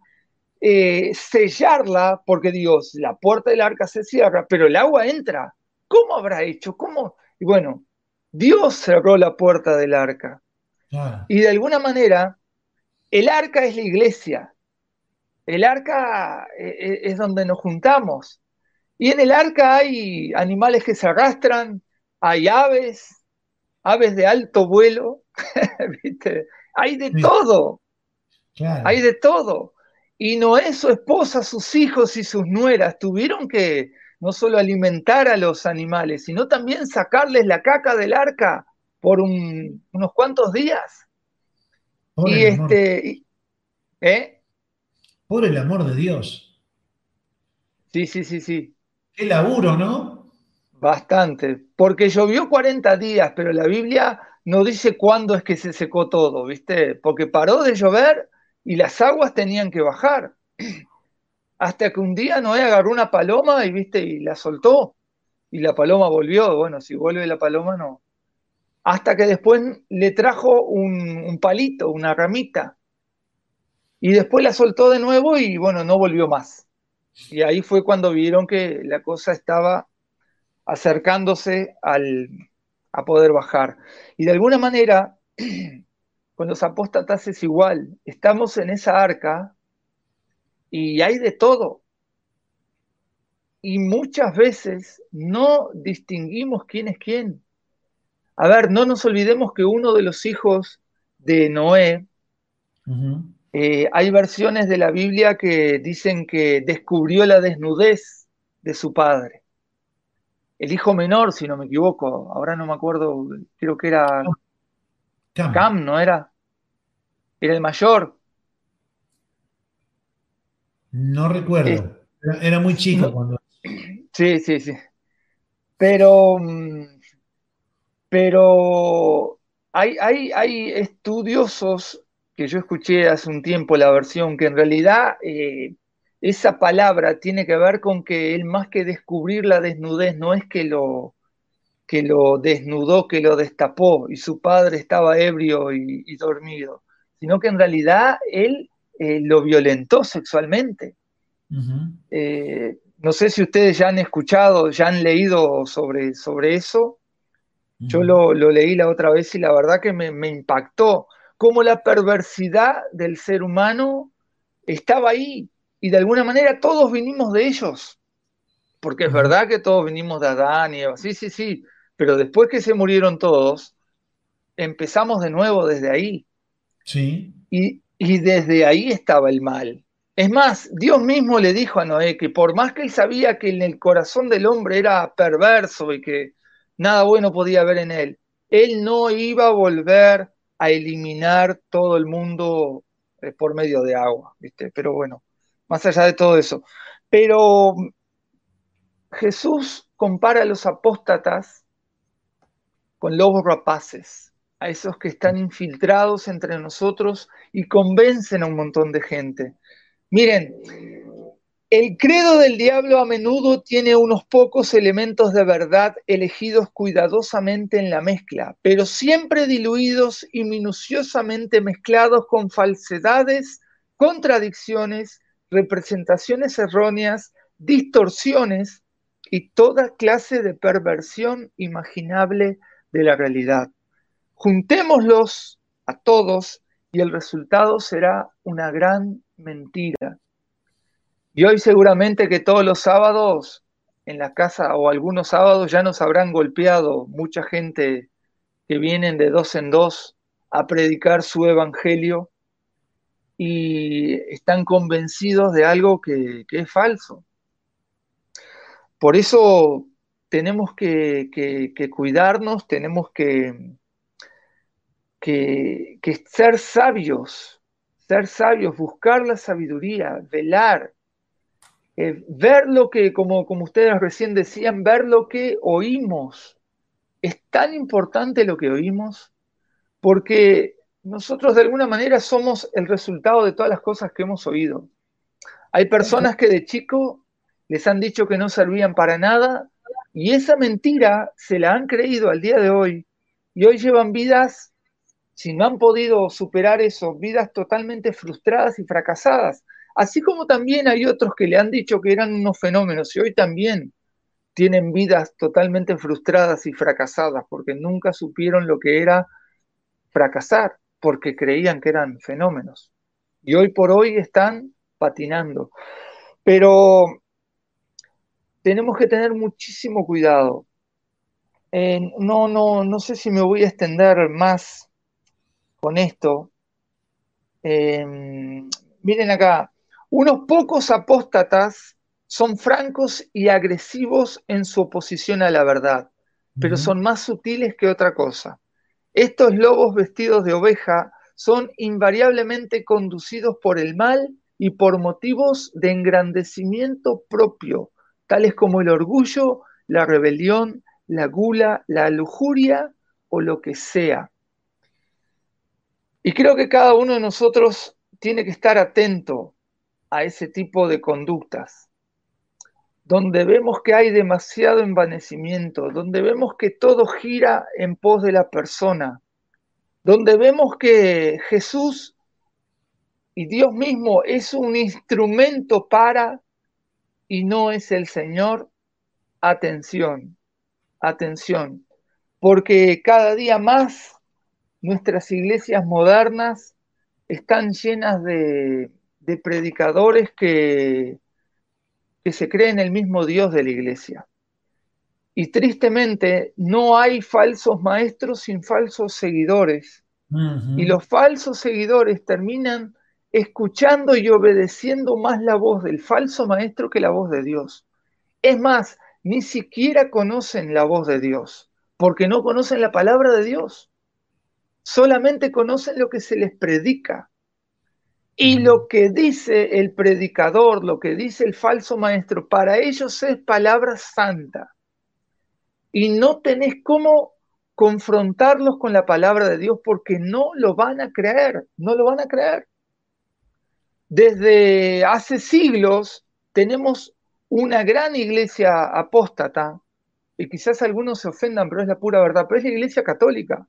[SPEAKER 3] eh, sellarla, porque Dios, la puerta del arca se cierra, pero el agua entra? ¿Cómo habrá hecho? ¿Cómo? Y bueno, Dios cerró la puerta del arca. Y de alguna manera, el arca es la iglesia. El arca eh, eh, es donde nos juntamos. Y en el arca hay animales que se arrastran, hay aves, aves de alto vuelo, Hay de todo. Hay de todo. Y Noé, su esposa, sus hijos y sus nueras tuvieron que no solo alimentar a los animales, sino también sacarles la caca del arca por unos cuantos días. y este, ¿eh?
[SPEAKER 2] Por el amor de Dios.
[SPEAKER 3] Sí, sí, sí, sí.
[SPEAKER 2] Qué laburo, ¿no?
[SPEAKER 3] Bastante, porque llovió 40 días, pero la Biblia no dice cuándo es que se secó todo, ¿viste? Porque paró de llover y las aguas tenían que bajar. Hasta que un día Noé agarró una paloma y, ¿viste? Y la soltó. Y la paloma volvió. Bueno, si vuelve la paloma, no. Hasta que después le trajo un, palito, una ramita. Y después la soltó de nuevo y, bueno, no volvió más. Y ahí fue cuando vieron que la cosa estaba acercándose al, a poder bajar. Y de alguna manera, con los apóstatas es igual. Estamos en esa arca y hay de todo. Y muchas veces no distinguimos quién es quién. A ver, no nos olvidemos que uno de los hijos de Noé, eh, hay versiones de la Biblia que dicen que descubrió la desnudez de su padre el hijo menor, si no me equivoco, ahora no me acuerdo, creo que era Cam, ¿no era? Era el mayor.
[SPEAKER 2] No recuerdo, era, muy chico cuando...
[SPEAKER 3] Sí, sí, sí. Pero, mm, pero hay, hay, hay estudiosos que yo escuché hace un tiempo la versión que en realidad eh, esa palabra tiene que ver con que él más que descubrir la desnudez, no es que lo, que lo desnudó, que lo destapó y su padre estaba ebrio y, dormido, sino que en realidad él eh, lo violentó sexualmente. Eh, no sé si ustedes ya han escuchado, ya han leído sobre, sobre eso. Yo lo, leí la otra vez y la verdad que me, me impactó cómo la perversidad del ser humano estaba ahí, y de alguna manera todos vinimos de ellos, porque es verdad que todos vinimos de Adán y Eva, sí, sí, sí, pero después que se murieron todos, empezamos de nuevo desde ahí.
[SPEAKER 2] Sí.
[SPEAKER 3] Y, y desde ahí estaba el mal. Es más, Dios mismo le dijo a Noé que por más que él sabía que en el corazón del hombre era perverso y que nada bueno podía haber en él, él no iba a volver a eliminar todo el mundo eh, por medio de agua, ¿viste? Pero bueno, más allá de todo eso. Pero Jesús compara a los apóstatas con lobos rapaces, a esos que están infiltrados entre nosotros y convencen a un montón de gente. Miren, el credo del diablo a menudo tiene unos pocos elementos de verdad elegidos cuidadosamente en la mezcla, pero siempre diluidos y minuciosamente mezclados con falsedades, contradicciones representaciones erróneas, distorsiones y toda clase de perversión imaginable de la realidad. Juntémoslos a todos y el resultado será una gran mentira. Y hoy seguramente que todos los sábados en la casa o algunos sábados ya nos habrán golpeado mucha gente que vienen de dos en dos a predicar su evangelio y están convencidos de algo que, es falso. Por eso tenemos que, cuidarnos, tenemos que, que, ser sabios, ser sabios, buscar la sabiduría, velar, eh, ver lo que, como, como ustedes recién decían, ver lo que oímos. Es tan importante lo que oímos porque nosotros de alguna manera somos el resultado de todas las cosas que hemos oído. Hay personas que de chico les han dicho que no servían para nada y esa mentira se la han creído al día de hoy y hoy llevan vidas, si no han podido superar eso, vidas totalmente frustradas y fracasadas. Así como también hay otros que le han dicho que eran unos fenómenos y hoy también tienen vidas totalmente frustradas y fracasadas porque nunca supieron lo que era fracasar porque creían que eran fenómenos. Y hoy por hoy están patinando. Pero tenemos que tener muchísimo cuidado. no, no, no sé si me voy a extender más con esto. miren acá, unos pocos apóstatas son francos y agresivos en su oposición a la verdad, pero son más sutiles que otra cosa. Estos lobos vestidos de oveja son invariablemente conducidos por el mal y por motivos de engrandecimiento propio, tales como el orgullo, la rebelión, la gula, la lujuria o lo que sea. Y creo que cada uno de nosotros tiene que estar atento a ese tipo de conductas, donde vemos que hay demasiado envanecimiento, donde vemos que todo gira en pos de la persona, donde vemos que Jesús y Dios mismo es un instrumento para y no es el Señor, atención, atención, porque cada día más nuestras iglesias modernas están llenas de, predicadores que, que se creen el mismo Dios de la iglesia. Y tristemente no hay falsos maestros sin falsos seguidores. Y los falsos seguidores terminan escuchando y obedeciendo más la voz del falso maestro que la voz de Dios. Es más, ni siquiera conocen la voz de Dios, porque no conocen la palabra de Dios. Solamente conocen lo que se les predica. Y lo que dice el predicador, lo que dice el falso maestro, para ellos es palabra santa y no tenés cómo confrontarlos con la palabra de Dios porque no lo van a creer, no lo van a creer. Desde hace siglos tenemos una gran iglesia apóstata, y quizás algunos se ofendan, pero es la pura verdad, pero es la iglesia católica,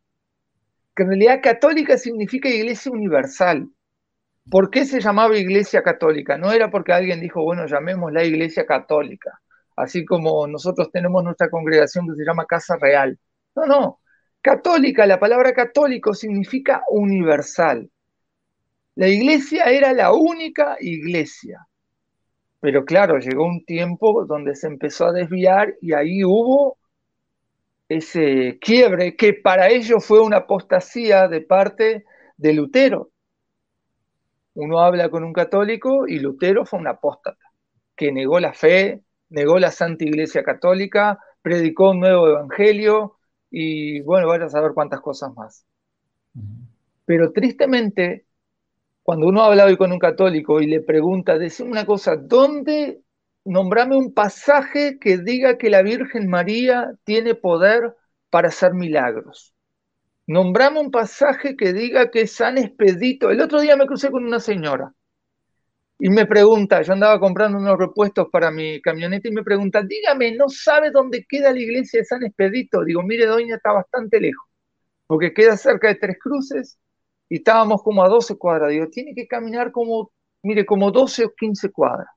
[SPEAKER 3] que en realidad católica significa iglesia universal. ¿Por qué se llamaba iglesia católica? No era porque alguien dijo, bueno, llamémosla iglesia católica así como nosotros tenemos nuestra congregación que se llama Casa Real. No, no. Católica, la palabra católico significa universal. La iglesia era la única iglesia. Pero claro, llegó un tiempo donde se empezó a desviar y ahí hubo ese quiebre que para ellos fue una apostasía de parte de Lutero. Uno habla con un católico y Lutero fue un apóstata, que negó la fe, negó la Santa Iglesia Católica, predicó un nuevo evangelio y bueno, vaya a saber cuántas cosas más. Pero tristemente, cuando uno habla hoy con un católico y le pregunta, decime una cosa, ¿dónde nombrame un pasaje que diga que la Virgen María tiene poder para hacer milagros? Nombrame un pasaje que diga que San Expedito. El otro día me crucé con una señora y me pregunta, yo andaba comprando unos repuestos para mi camioneta y me pregunta, dígame, ¿no sabe dónde queda la iglesia de San Expedito? Digo, mire, doña, está bastante lejos, porque queda cerca de Tres Cruces y estábamos como a 12 cuadras. Digo, tiene que caminar como, mire, como 12 o 15 cuadras.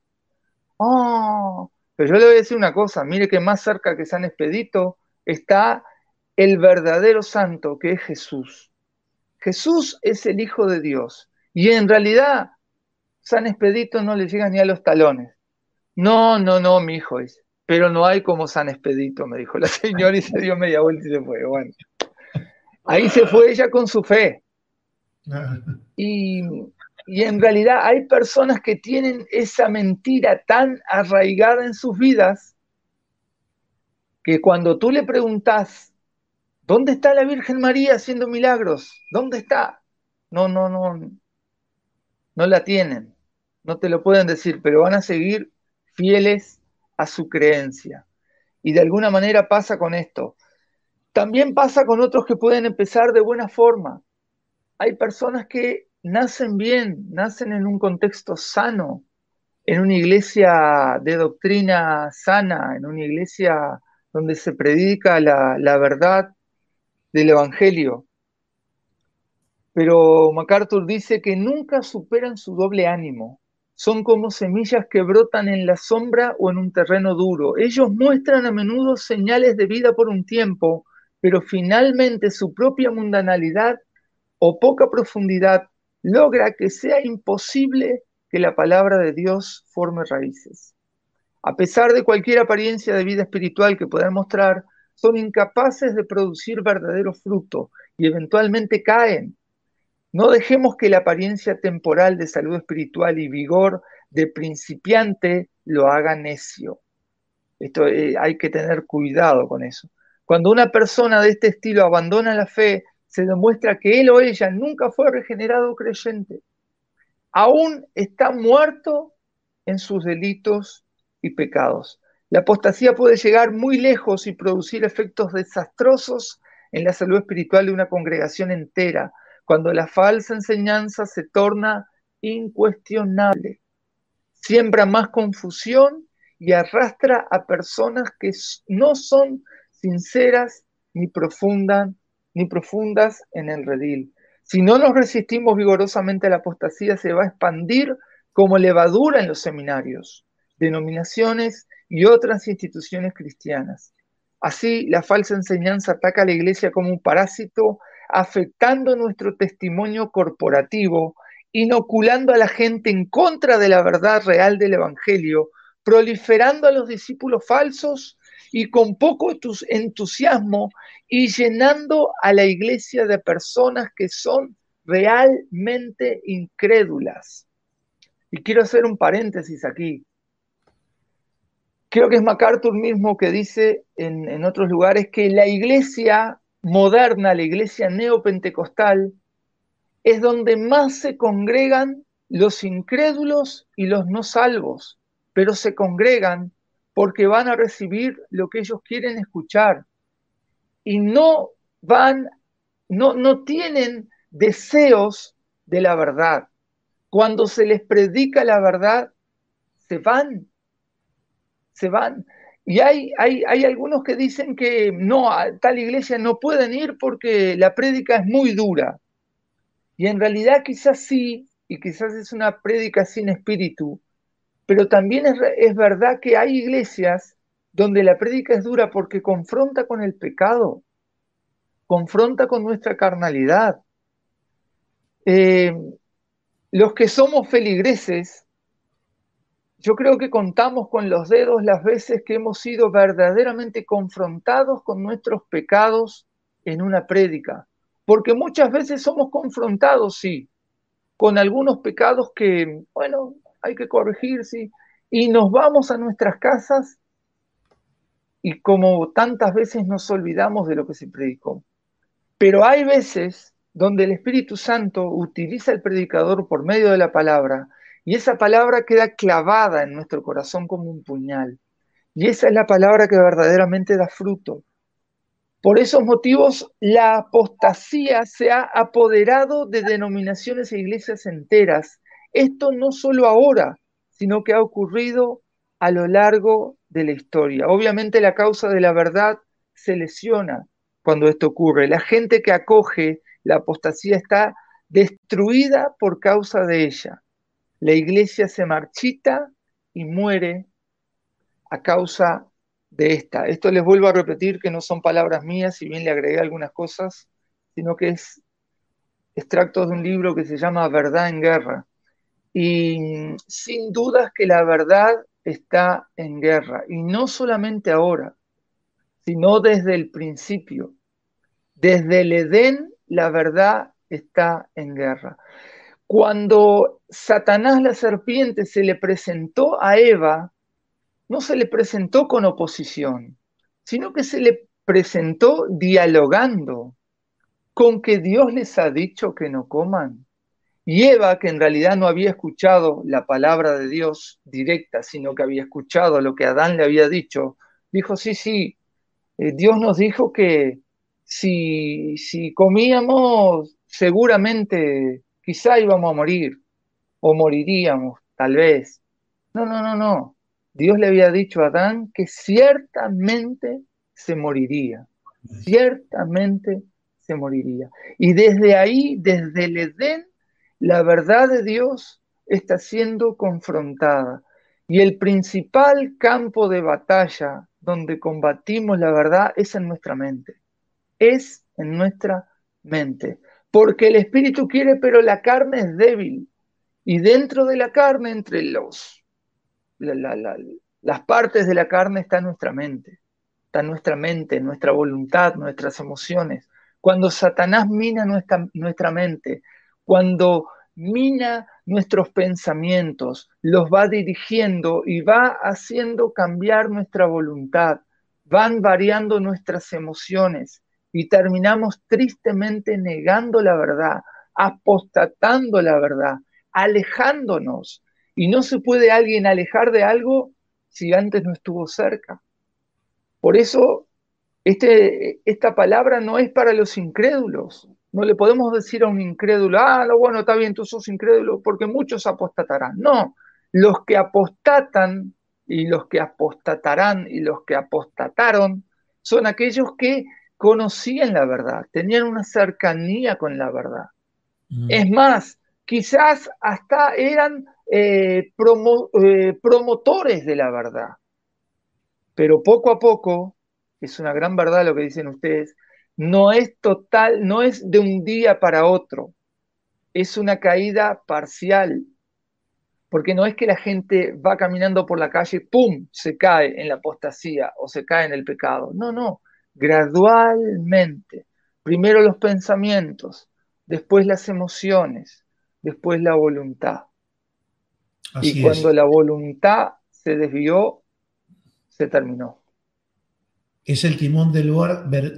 [SPEAKER 3] Oh, pero yo le voy a decir una cosa, mire que más cerca que San Expedito está el verdadero santo, que es Jesús. Jesús es el Hijo de Dios. Y en realidad San Expedito no le llega ni a los talones. No, no, no, mi hijo dice. Pero no hay como San Expedito, me dijo la señora y se dio media vuelta y se fue. Bueno, ahí se fue ella con su fe. Y, y en realidad hay personas que tienen esa mentira tan arraigada en sus vidas que cuando tú le preguntas, ¿dónde está la Virgen María haciendo milagros? ¿Dónde está? No, no, no, no la tienen no te lo pueden decir, pero van a seguir fieles a su creencia. Y de alguna manera pasa con esto. También pasa con otros que pueden empezar de buena forma. Hay personas que nacen bien, nacen en un contexto sano, en una iglesia de doctrina sana, en una iglesia donde se predica la, la verdad del Evangelio. Pero MacArthur dice que nunca superan su doble ánimo son como semillas que brotan en la sombra o en un terreno duro. Ellos muestran a menudo señales de vida por un tiempo, pero finalmente su propia mundanalidad o poca profundidad logra que sea imposible que la palabra de Dios forme raíces. A pesar de cualquier apariencia de vida espiritual que puedan mostrar, son incapaces de producir verdadero fruto y eventualmente caen no dejemos que la apariencia temporal de salud espiritual y vigor de principiante lo haga necio. Esto eh, hay que tener cuidado con eso. Cuando una persona de este estilo abandona la fe, se demuestra que él o ella nunca fue regenerado creyente. Aún está muerto en sus delitos y pecados. La apostasía puede llegar muy lejos y producir efectos desastrosos en la salud espiritual de una congregación entera, cuando la falsa enseñanza se torna incuestionable, siembra más confusión y arrastra a personas que no son sinceras ni profundas, ni profundas en el redil. Si no nos resistimos vigorosamente a la apostasía, se va a expandir como levadura en los seminarios, denominaciones y otras instituciones cristianas. Así, la falsa enseñanza ataca a la iglesia como un parásito, afectando nuestro testimonio corporativo, inoculando a la gente en contra de la verdad real del Evangelio, proliferando a los discípulos falsos y con poco entusiasmo y llenando a la iglesia de personas que son realmente incrédulas. Y quiero hacer un paréntesis aquí. Creo que es MacArthur mismo que dice en, otros lugares que la iglesia moderna, la iglesia neopentecostal, es donde más se congregan los incrédulos y los no salvos, pero se congregan porque van a recibir lo que ellos quieren escuchar y no van, no, no tienen deseos de la verdad. Cuando se les predica la verdad, se van, se van. Y hay, hay, hay, algunos que dicen que no, a tal iglesia no pueden ir porque la prédica es muy dura. Y en realidad quizás sí, y quizás es una prédica sin espíritu, pero también es, verdad que hay iglesias donde la prédica es dura porque confronta con el pecado, confronta con nuestra carnalidad. Eh, los que somos feligreses, yo creo que contamos con los dedos las veces que hemos sido verdaderamente confrontados con nuestros pecados en una prédica, porque muchas veces somos confrontados, sí, con algunos pecados que, bueno, hay que corregirse, y nos vamos a nuestras casas y como tantas veces nos olvidamos de lo que se predicó. Pero hay veces donde el Espíritu Santo utiliza el predicador por medio de la palabra y esa palabra queda clavada en nuestro corazón como un puñal. Y esa es la palabra que verdaderamente da fruto. Por esos motivos, la apostasía se ha apoderado de denominaciones e iglesias enteras esto no solo ahora, sino que ha ocurrido a lo largo de la historia. Obviamente la causa de la verdad se lesiona cuando esto ocurre. La gente que acoge la apostasía está destruida por causa de ella. La iglesia se marchita y muere a causa de esta. Esto les vuelvo a repetir que no son palabras mías, si bien le agregué algunas cosas, sino que es extracto de un libro que se llama Verdad en Guerra, y sin dudas que la verdad está en guerra, y no solamente ahora, sino desde el principio. Desde el Edén la verdad está en guerra. Cuando Satanás la serpiente se le presentó a Eva, no se le presentó con oposición, sino que se le presentó dialogando con que Dios les ha dicho que no coman. Y Eva, que en realidad no había escuchado la palabra de Dios directa, sino que había escuchado lo que Adán le había dicho, dijo, sí, sí, eh, Dios nos dijo que si, si comíamos, seguramente quizá íbamos a morir, o moriríamos, tal vez. No, no, no, no. Dios le había dicho a Adán que ciertamente se moriría, ciertamente se moriría. Y desde ahí, desde el Edén, la verdad de Dios está siendo confrontada y el principal campo de batalla donde combatimos la verdad es en nuestra mente. Es en nuestra mente. Porque el espíritu quiere, pero la carne es débil. Y dentro de la carne, entre los, las partes de la carne, está nuestra mente. Está nuestra mente, nuestra voluntad, nuestras emociones. Cuando Satanás mina nuestra, nuestra mente, cuando mina nuestros pensamientos, los va dirigiendo y va haciendo cambiar nuestra voluntad, van variando nuestras emociones y terminamos tristemente negando la verdad, apostatando la verdad, alejándonos. Y no se puede alguien alejar de algo si antes no estuvo cerca. Por eso este, esta palabra no es para los incrédulos, No le podemos decir a un incrédulo, ah, bueno, está bien, tú sos incrédulo, porque muchos apostatarán. No, los que apostatan y los que apostatarán y los que apostataron son aquellos que conocían la verdad, tenían una cercanía con la verdad. Mm. Es más, quizás hasta eran eh, eh, promotores de la verdad. Pero poco a poco, es una gran verdad lo que dicen ustedes, no es total, no es de un día para otro, es una caída parcial, porque no es que la gente va caminando por la calle, ¡pum!, se cae en la apostasía o se cae en el pecado. No, no, gradualmente. Primero los pensamientos, después las emociones, después la voluntad. y cuando la voluntad se desvió, se terminó.
[SPEAKER 2] Es el timón del,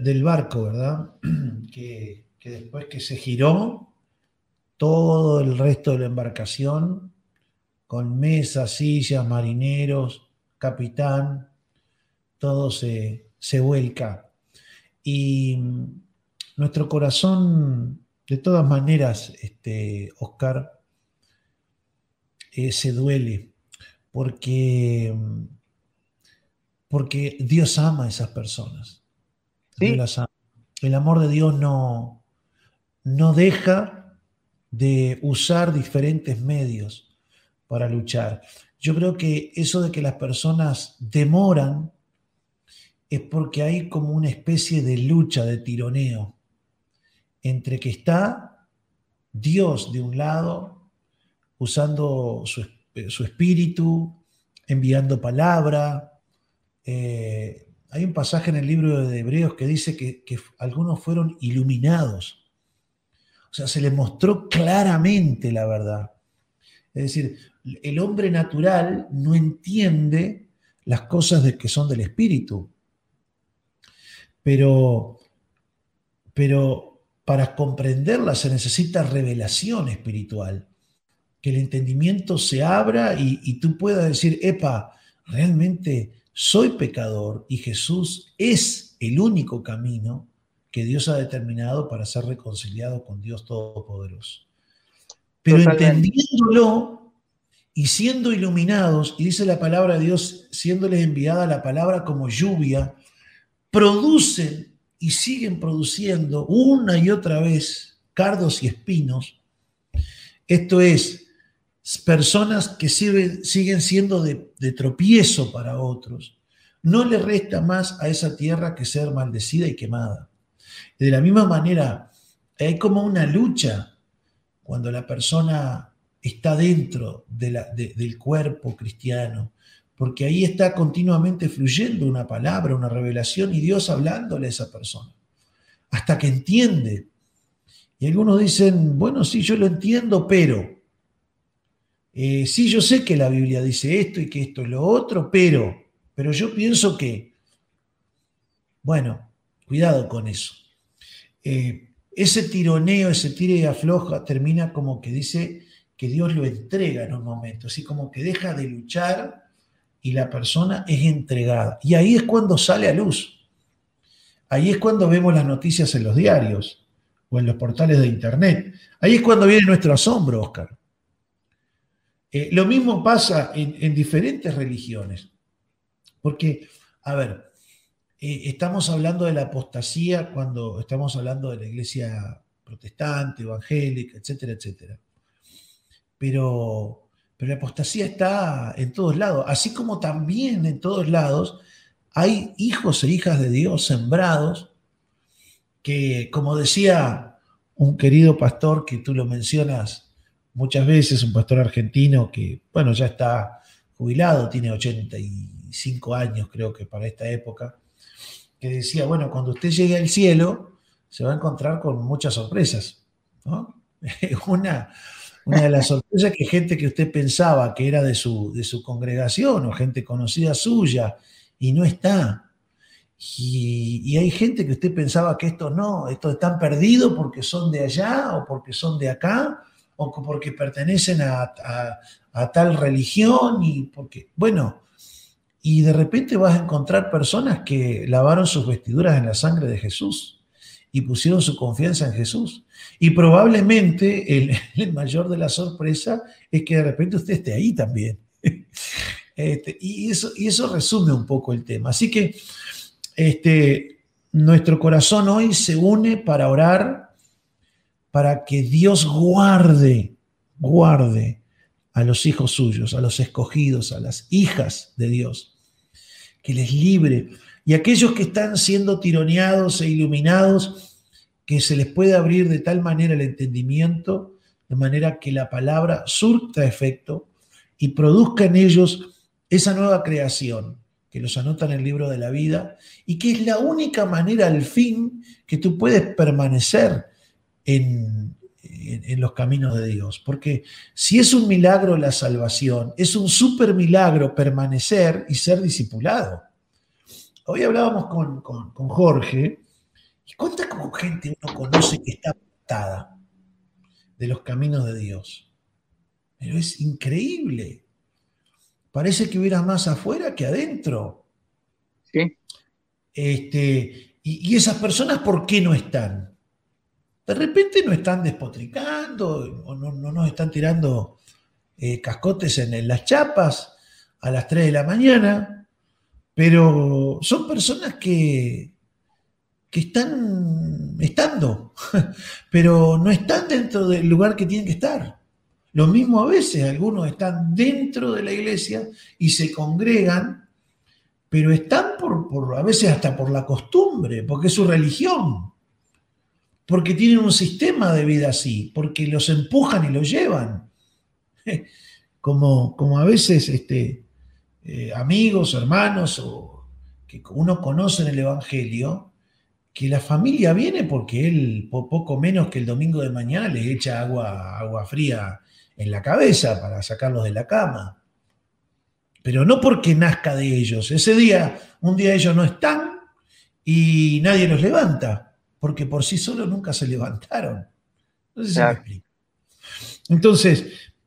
[SPEAKER 2] del barco, ¿verdad? que después que se giró, todo el resto de la embarcación con mesas, sillas, marineros, capitán, todo se, vuelca. Y nuestro corazón, de todas maneras, este, Oscar, eh, se duele porque, porque Dios ama a esas personas. El amor de Dios no, no deja de usar diferentes medios para luchar. Yo creo que eso de que las personas demoran es porque hay como una especie de lucha, de tironeo, entre que está Dios de un lado, usando su, espíritu, enviando palabra. Eh, hay un pasaje en el libro de Hebreos que dice que, que algunos fueron iluminados. O sea, se les mostró claramente la verdad. Es decir, el hombre natural no entiende las cosas de que son del espíritu. Pero, pero para comprenderlas se necesita revelación espiritual. Que el entendimiento se abra y, y tú puedas decir, epa, realmente soy pecador y Jesús es el único camino que Dios ha determinado para ser reconciliado con Dios Todopoderoso. Pero entendiéndolo, y siendo iluminados, y dice la palabra de Dios, siéndoles enviada la palabra como lluvia, producen y siguen produciendo una y otra vez cardos y espinos. Esto es, personas que siguen siendo de, tropiezo para otros. No le resta más a esa tierra que ser maldecida y quemada. De la misma manera, hay como una lucha cuando la persona está dentro del cuerpo cristiano, porque ahí está continuamente fluyendo una palabra, una revelación y Dios hablándole a esa persona, hasta que entiende. Y algunos dicen, bueno, sí, yo lo entiendo, pero, eh, sí, yo sé que la Biblia dice esto y que esto es lo otro, pero, pero yo pienso que, bueno, cuidado con eso. Eh, ese tironeo, ese tire y afloja termina como que dice, que Dios lo entrega en un momento, así como que deja de luchar y la persona es entregada. Y ahí es cuando sale a luz. Ahí es cuando vemos las noticias en los diarios o en los portales de internet. Ahí es cuando viene nuestro asombro, Oscar. Eh, lo mismo pasa en, diferentes religiones. Porque, a ver, eh, estamos hablando de la apostasía cuando estamos hablando de la iglesia protestante, evangélica, etcétera, etcétera pero, pero la apostasía está en todos lados, así como también en todos lados hay hijos e hijas de Dios sembrados que, como decía un querido pastor que tú lo mencionas muchas veces, un pastor argentino que, bueno, ya está jubilado, tiene 85 años creo que para esta época, que decía, bueno, cuando usted llegue al cielo, se va a encontrar con muchas sorpresas. Una, una de las sorpresas que gente que usted pensaba que era de su, de su congregación o gente conocida suya y no está. Y, hay gente que usted pensaba que estos no, estos están perdidos porque son de allá o porque son de acá o porque pertenecen a, a tal religión y porque, bueno, y de repente vas a encontrar personas que lavaron sus vestiduras en la sangre de Jesús y pusieron su confianza en Jesús. Y probablemente el, mayor de la sorpresa es que de repente usted esté ahí también. Este, y, eso, y eso resume un poco el tema. Así que este, nuestro corazón hoy se une para orar, para que Dios guarde, guarde a los hijos suyos, a los escogidos, a las hijas de Dios, que les libre. Y aquellos que están siendo tironeados e iluminados, que se les puede abrir de tal manera el entendimiento, de manera que la palabra surta efecto y produzca en ellos esa nueva creación que los anota en el libro de la vida y que es la única manera al fin que tú puedes permanecer en, en, los caminos de Dios. Porque si es un milagro la salvación, es un súper milagro permanecer y ser discipulado. Hoy hablábamos con, con, Jorge cuánta como gente uno conoce que está apartada de los caminos de Dios. Pero es increíble. Parece que hubiera más afuera que adentro.
[SPEAKER 3] Sí.
[SPEAKER 2] Este, y, y esas personas, ¿por qué no están? De repente no están despotricando o no, nos están tirando eh, cascotes en, las chapas a las 3 de la mañana, pero son personas que, que están estando, pero no están dentro del lugar que tienen que estar. Lo mismo a veces, algunos están dentro de la iglesia y se congregan, pero están por, por, a veces hasta por la costumbre, porque es su religión porque tienen un sistema de vida así, porque los empujan y los llevan. Como, como a veces este, eh, amigos, hermanos, o que uno conoce en el Evangelio, que la familia viene porque él, poco menos que el domingo de mañana, le echa agua, agua fría en la cabeza para sacarlos de la cama. Pero no porque nazca de ellos. Ese día, un día ellos no están y nadie los levanta porque por sí solos nunca se levantaron. No sé si me explico. Entonces,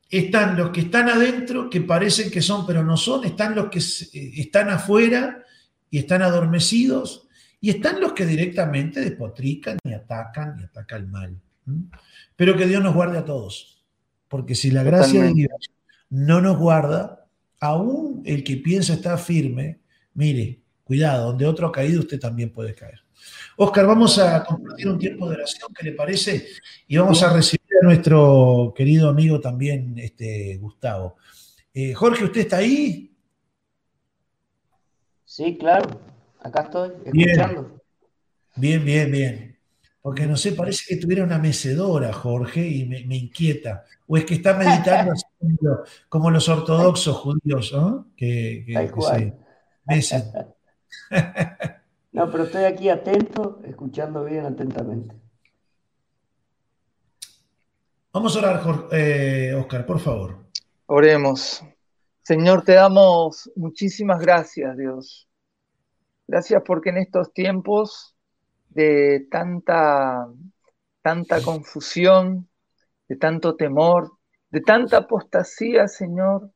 [SPEAKER 2] están los que están adentro, que parecen que son, pero no son, están los que eh, están afuera y están adormecidos, y están los que directamente despotrican y atacan y atacan mal. Pero que Dios nos guarde a todos, porque si la gracia de Dios no nos guarda, aún el que piensa estar firme, mire, cuidado, donde otro ha caído, usted también puede caer. Oscar, vamos a compartir un tiempo de oración, ¿qué le parece? Y vamos a recibir a nuestro querido amigo también, este, Gustavo. Eh, Jorge, ¿usted está ahí?
[SPEAKER 4] Sí, claro. Acá estoy, escuchando.
[SPEAKER 2] Bien, bien, bien. Porque no sé, parece que tuviera una mecedora, Jorge, y me, inquieta. O es que está meditando como los ortodoxos judíos, ¿no? Que, que, que se
[SPEAKER 4] No, pero estoy aquí atento, escuchando bien atentamente.
[SPEAKER 2] Vamos a orar, Oscar, eh, por favor.
[SPEAKER 3] Oremos. Señor, te damos muchísimas gracias, Dios. Gracias porque en estos tiempos de tanta, tanta confusión, de tanto temor, de tanta apostasía, Señor,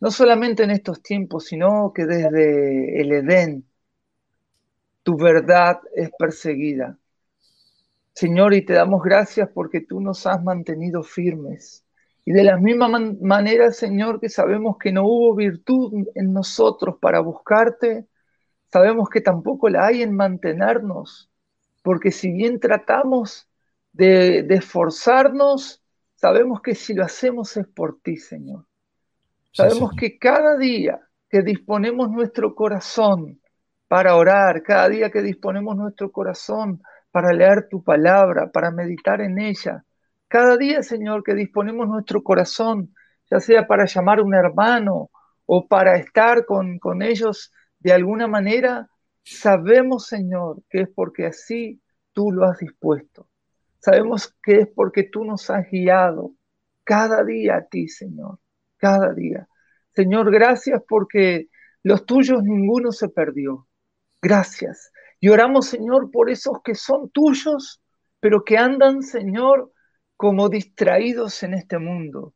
[SPEAKER 3] no solamente en estos tiempos, sino que desde el Edén, tu verdad es perseguida. Señor, y te damos gracias porque tú nos has mantenido firmes. Y de la misma manera, Señor, que sabemos que no hubo virtud en nosotros para buscarte, sabemos que tampoco la hay en mantenernos, porque si bien tratamos de, de esforzarnos, sabemos que si lo hacemos es por ti, Señor. Sabemos que cada día que disponemos nuestro corazón para orar, cada día que disponemos nuestro corazón para leer tu palabra, para meditar en ella. Cada día, Señor, que disponemos nuestro corazón, ya sea para llamar a un hermano o para estar con, con ellos de alguna manera, sabemos, Señor, que es porque así tú lo has dispuesto. Sabemos que es porque tú nos has guiado cada día a ti, Señor, cada día. Señor, gracias porque los tuyos ninguno se perdió. Gracias. Y oramos, Señor, por esos que son tuyos, pero que andan, Señor, como distraídos en este mundo.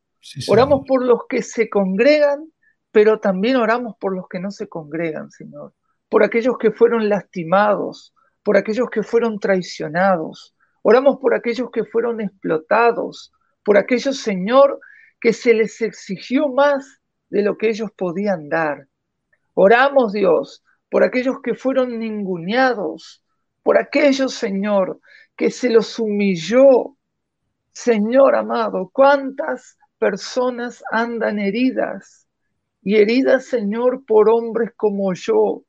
[SPEAKER 3] oramos por los que se congregan, pero también oramos por los que no se congregan, Señor. Por aquellos que fueron lastimados, por aquellos que fueron traicionados, oramos por aquellos que fueron explotados, por aquellos, Señor, que se les exigió más de lo que ellos podían dar. Oramos, Dios, por aquellos que fueron ninguneados, por aquellos, Señor, que se los humilló. Señor amado, ¿cuántas personas andan heridas? Y heridas, Señor, por hombres como yo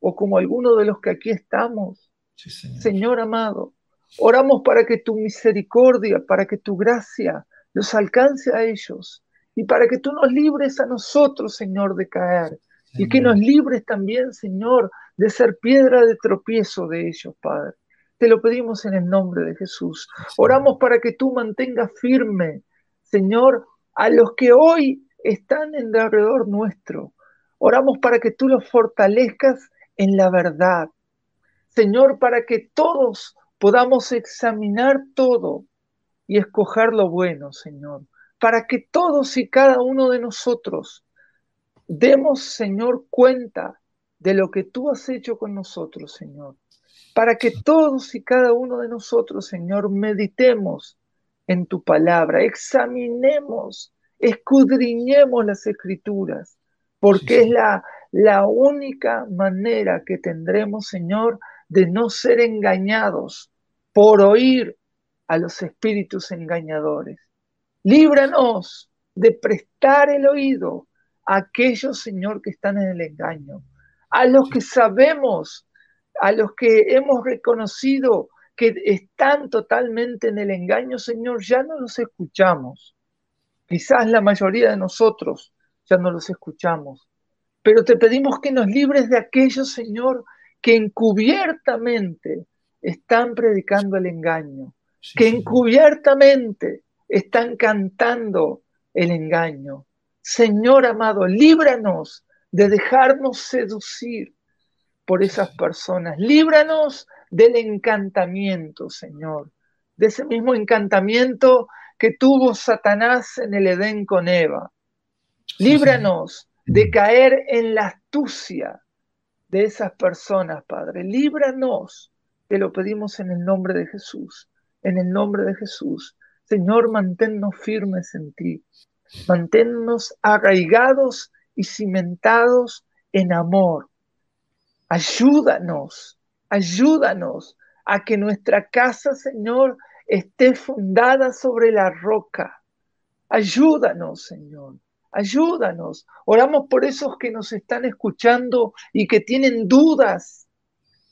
[SPEAKER 3] o como alguno de los que aquí estamos. señor. señor amado, oramos para que tu misericordia, para que tu gracia los alcance a ellos y para que tú nos libres a nosotros, Señor, de caer. Y que nos libres también, Señor, de ser piedra de tropiezo de ellos, Padre. Te lo pedimos en el nombre de Jesús. Oramos para que tú mantengas firme, Señor, a los que hoy están en alrededor nuestro. Oramos para que tú los fortalezcas en la verdad. Señor, para que todos podamos examinar todo y escoger lo bueno, Señor. Para que todos y cada uno de nosotros demos, Señor, cuenta de lo que tú has hecho con nosotros, Señor. Para que todos y cada uno de nosotros, Señor, meditemos en tu palabra, examinemos, escudriñemos las escrituras, porque es la, la única manera que tendremos, Señor, de no ser engañados por oír a los espíritus engañadores. Líbranos de prestar el oído a aquellos, Señor, que están en el engaño, a los que sabemos, a los que hemos reconocido que están totalmente en el engaño, Señor, ya no los escuchamos. Quizás la mayoría de nosotros ya no los escuchamos. Pero te pedimos que nos libres de aquellos, Señor, que encubiertamente están predicando el engaño, que encubiertamente están cantando el engaño. Señor amado, líbranos de dejarnos seducir por esas personas. Líbranos del encantamiento, Señor, de ese mismo encantamiento que tuvo Satanás en el Edén con Eva. Líbranos de caer en la astucia de esas personas, Padre. Líbranos, te lo pedimos en el nombre de Jesús, en el nombre de Jesús. Señor, manténnos firmes en ti, manténnos arraigados y cimentados en amor. Ayúdanos Ayúdanos a que nuestra casa, Señor, esté fundada sobre la roca. Ayúdanos, Señor. Ayúdanos. Oramos por esos que nos están escuchando y que tienen dudas,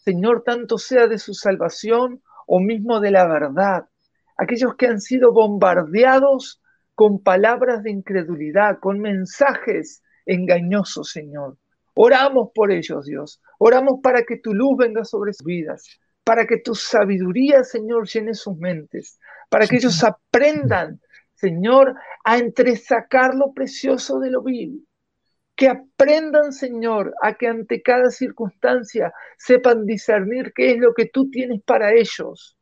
[SPEAKER 3] Señor, tanto sea de su salvación o mismo de la verdad. Aquellos que han sido bombardeados con palabras de incredulidad, con mensajes engañosos, Señor. Oramos por ellos, Dios. Oramos para que tu luz venga sobre sus vidas, para que tu sabiduría, Señor, llene sus mentes, para que ellos aprendan, Señor, a entresacar lo precioso de lo vil. Que aprendan, Señor, a que ante cada circunstancia sepan discernir qué es lo que tú tienes para ellos.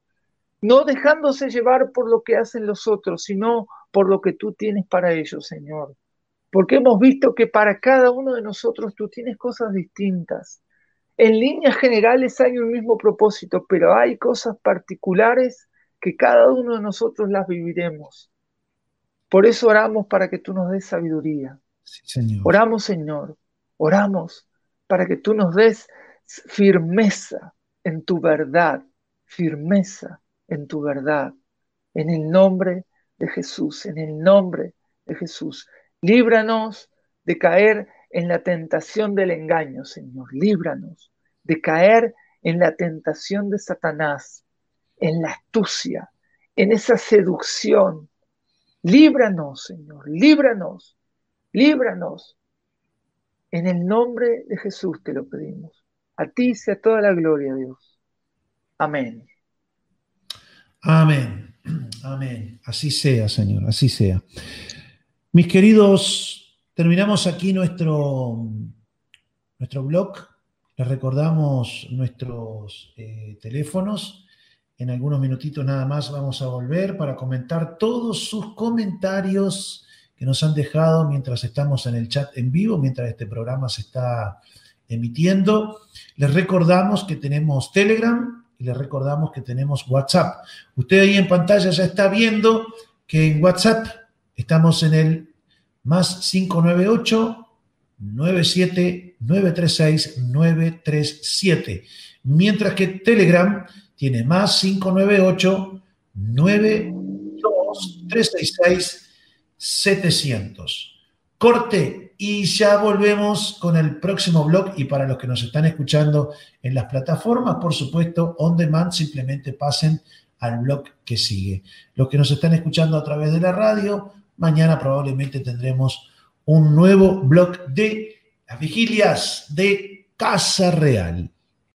[SPEAKER 3] No dejándose llevar por lo que hacen los otros, sino por lo que tú tienes para ellos, Señor. Porque hemos visto que para cada uno de nosotros tú tienes cosas distintas. En líneas generales hay un mismo propósito, pero hay cosas particulares que cada uno de nosotros las viviremos. Por eso oramos para que tú nos des sabiduría. Oramos, Señor, oramos para que tú nos des firmeza en tu verdad, firmeza en tu verdad. En el nombre de Jesús, en el nombre de Jesús. Líbranos de caer en la tentación del engaño, Señor. Líbranos de caer en la tentación de Satanás, en la astucia, en esa seducción. Líbranos, Señor, líbranos, líbranos. En el nombre de Jesús te lo pedimos. A ti sea toda la gloria, Dios. Amén.
[SPEAKER 2] Amén. Amén. Así sea, Señor, así sea. Mis queridos Terminamos aquí nuestro, nuestro blog. Les recordamos nuestros eh, teléfonos. En algunos minutitos nada más vamos a volver para comentar todos sus comentarios que nos han dejado mientras estamos en el chat en vivo, mientras este programa se está emitiendo. Les recordamos que tenemos Telegram, y le recordamos que tenemos WhatsApp. Usted ahí en pantalla ya está viendo que en WhatsApp estamos en el más 598 97 936 937. Mientras que Telegram tiene más 598 92 366 700. Corte y ya volvemos con el próximo blog y para los que nos están escuchando en las plataformas, por supuesto, on demand, simplemente pasen al blog que sigue. Los que nos están escuchando a través de la radio, mañana probablemente tendremos un nuevo blog de las vigilias de Casa Real.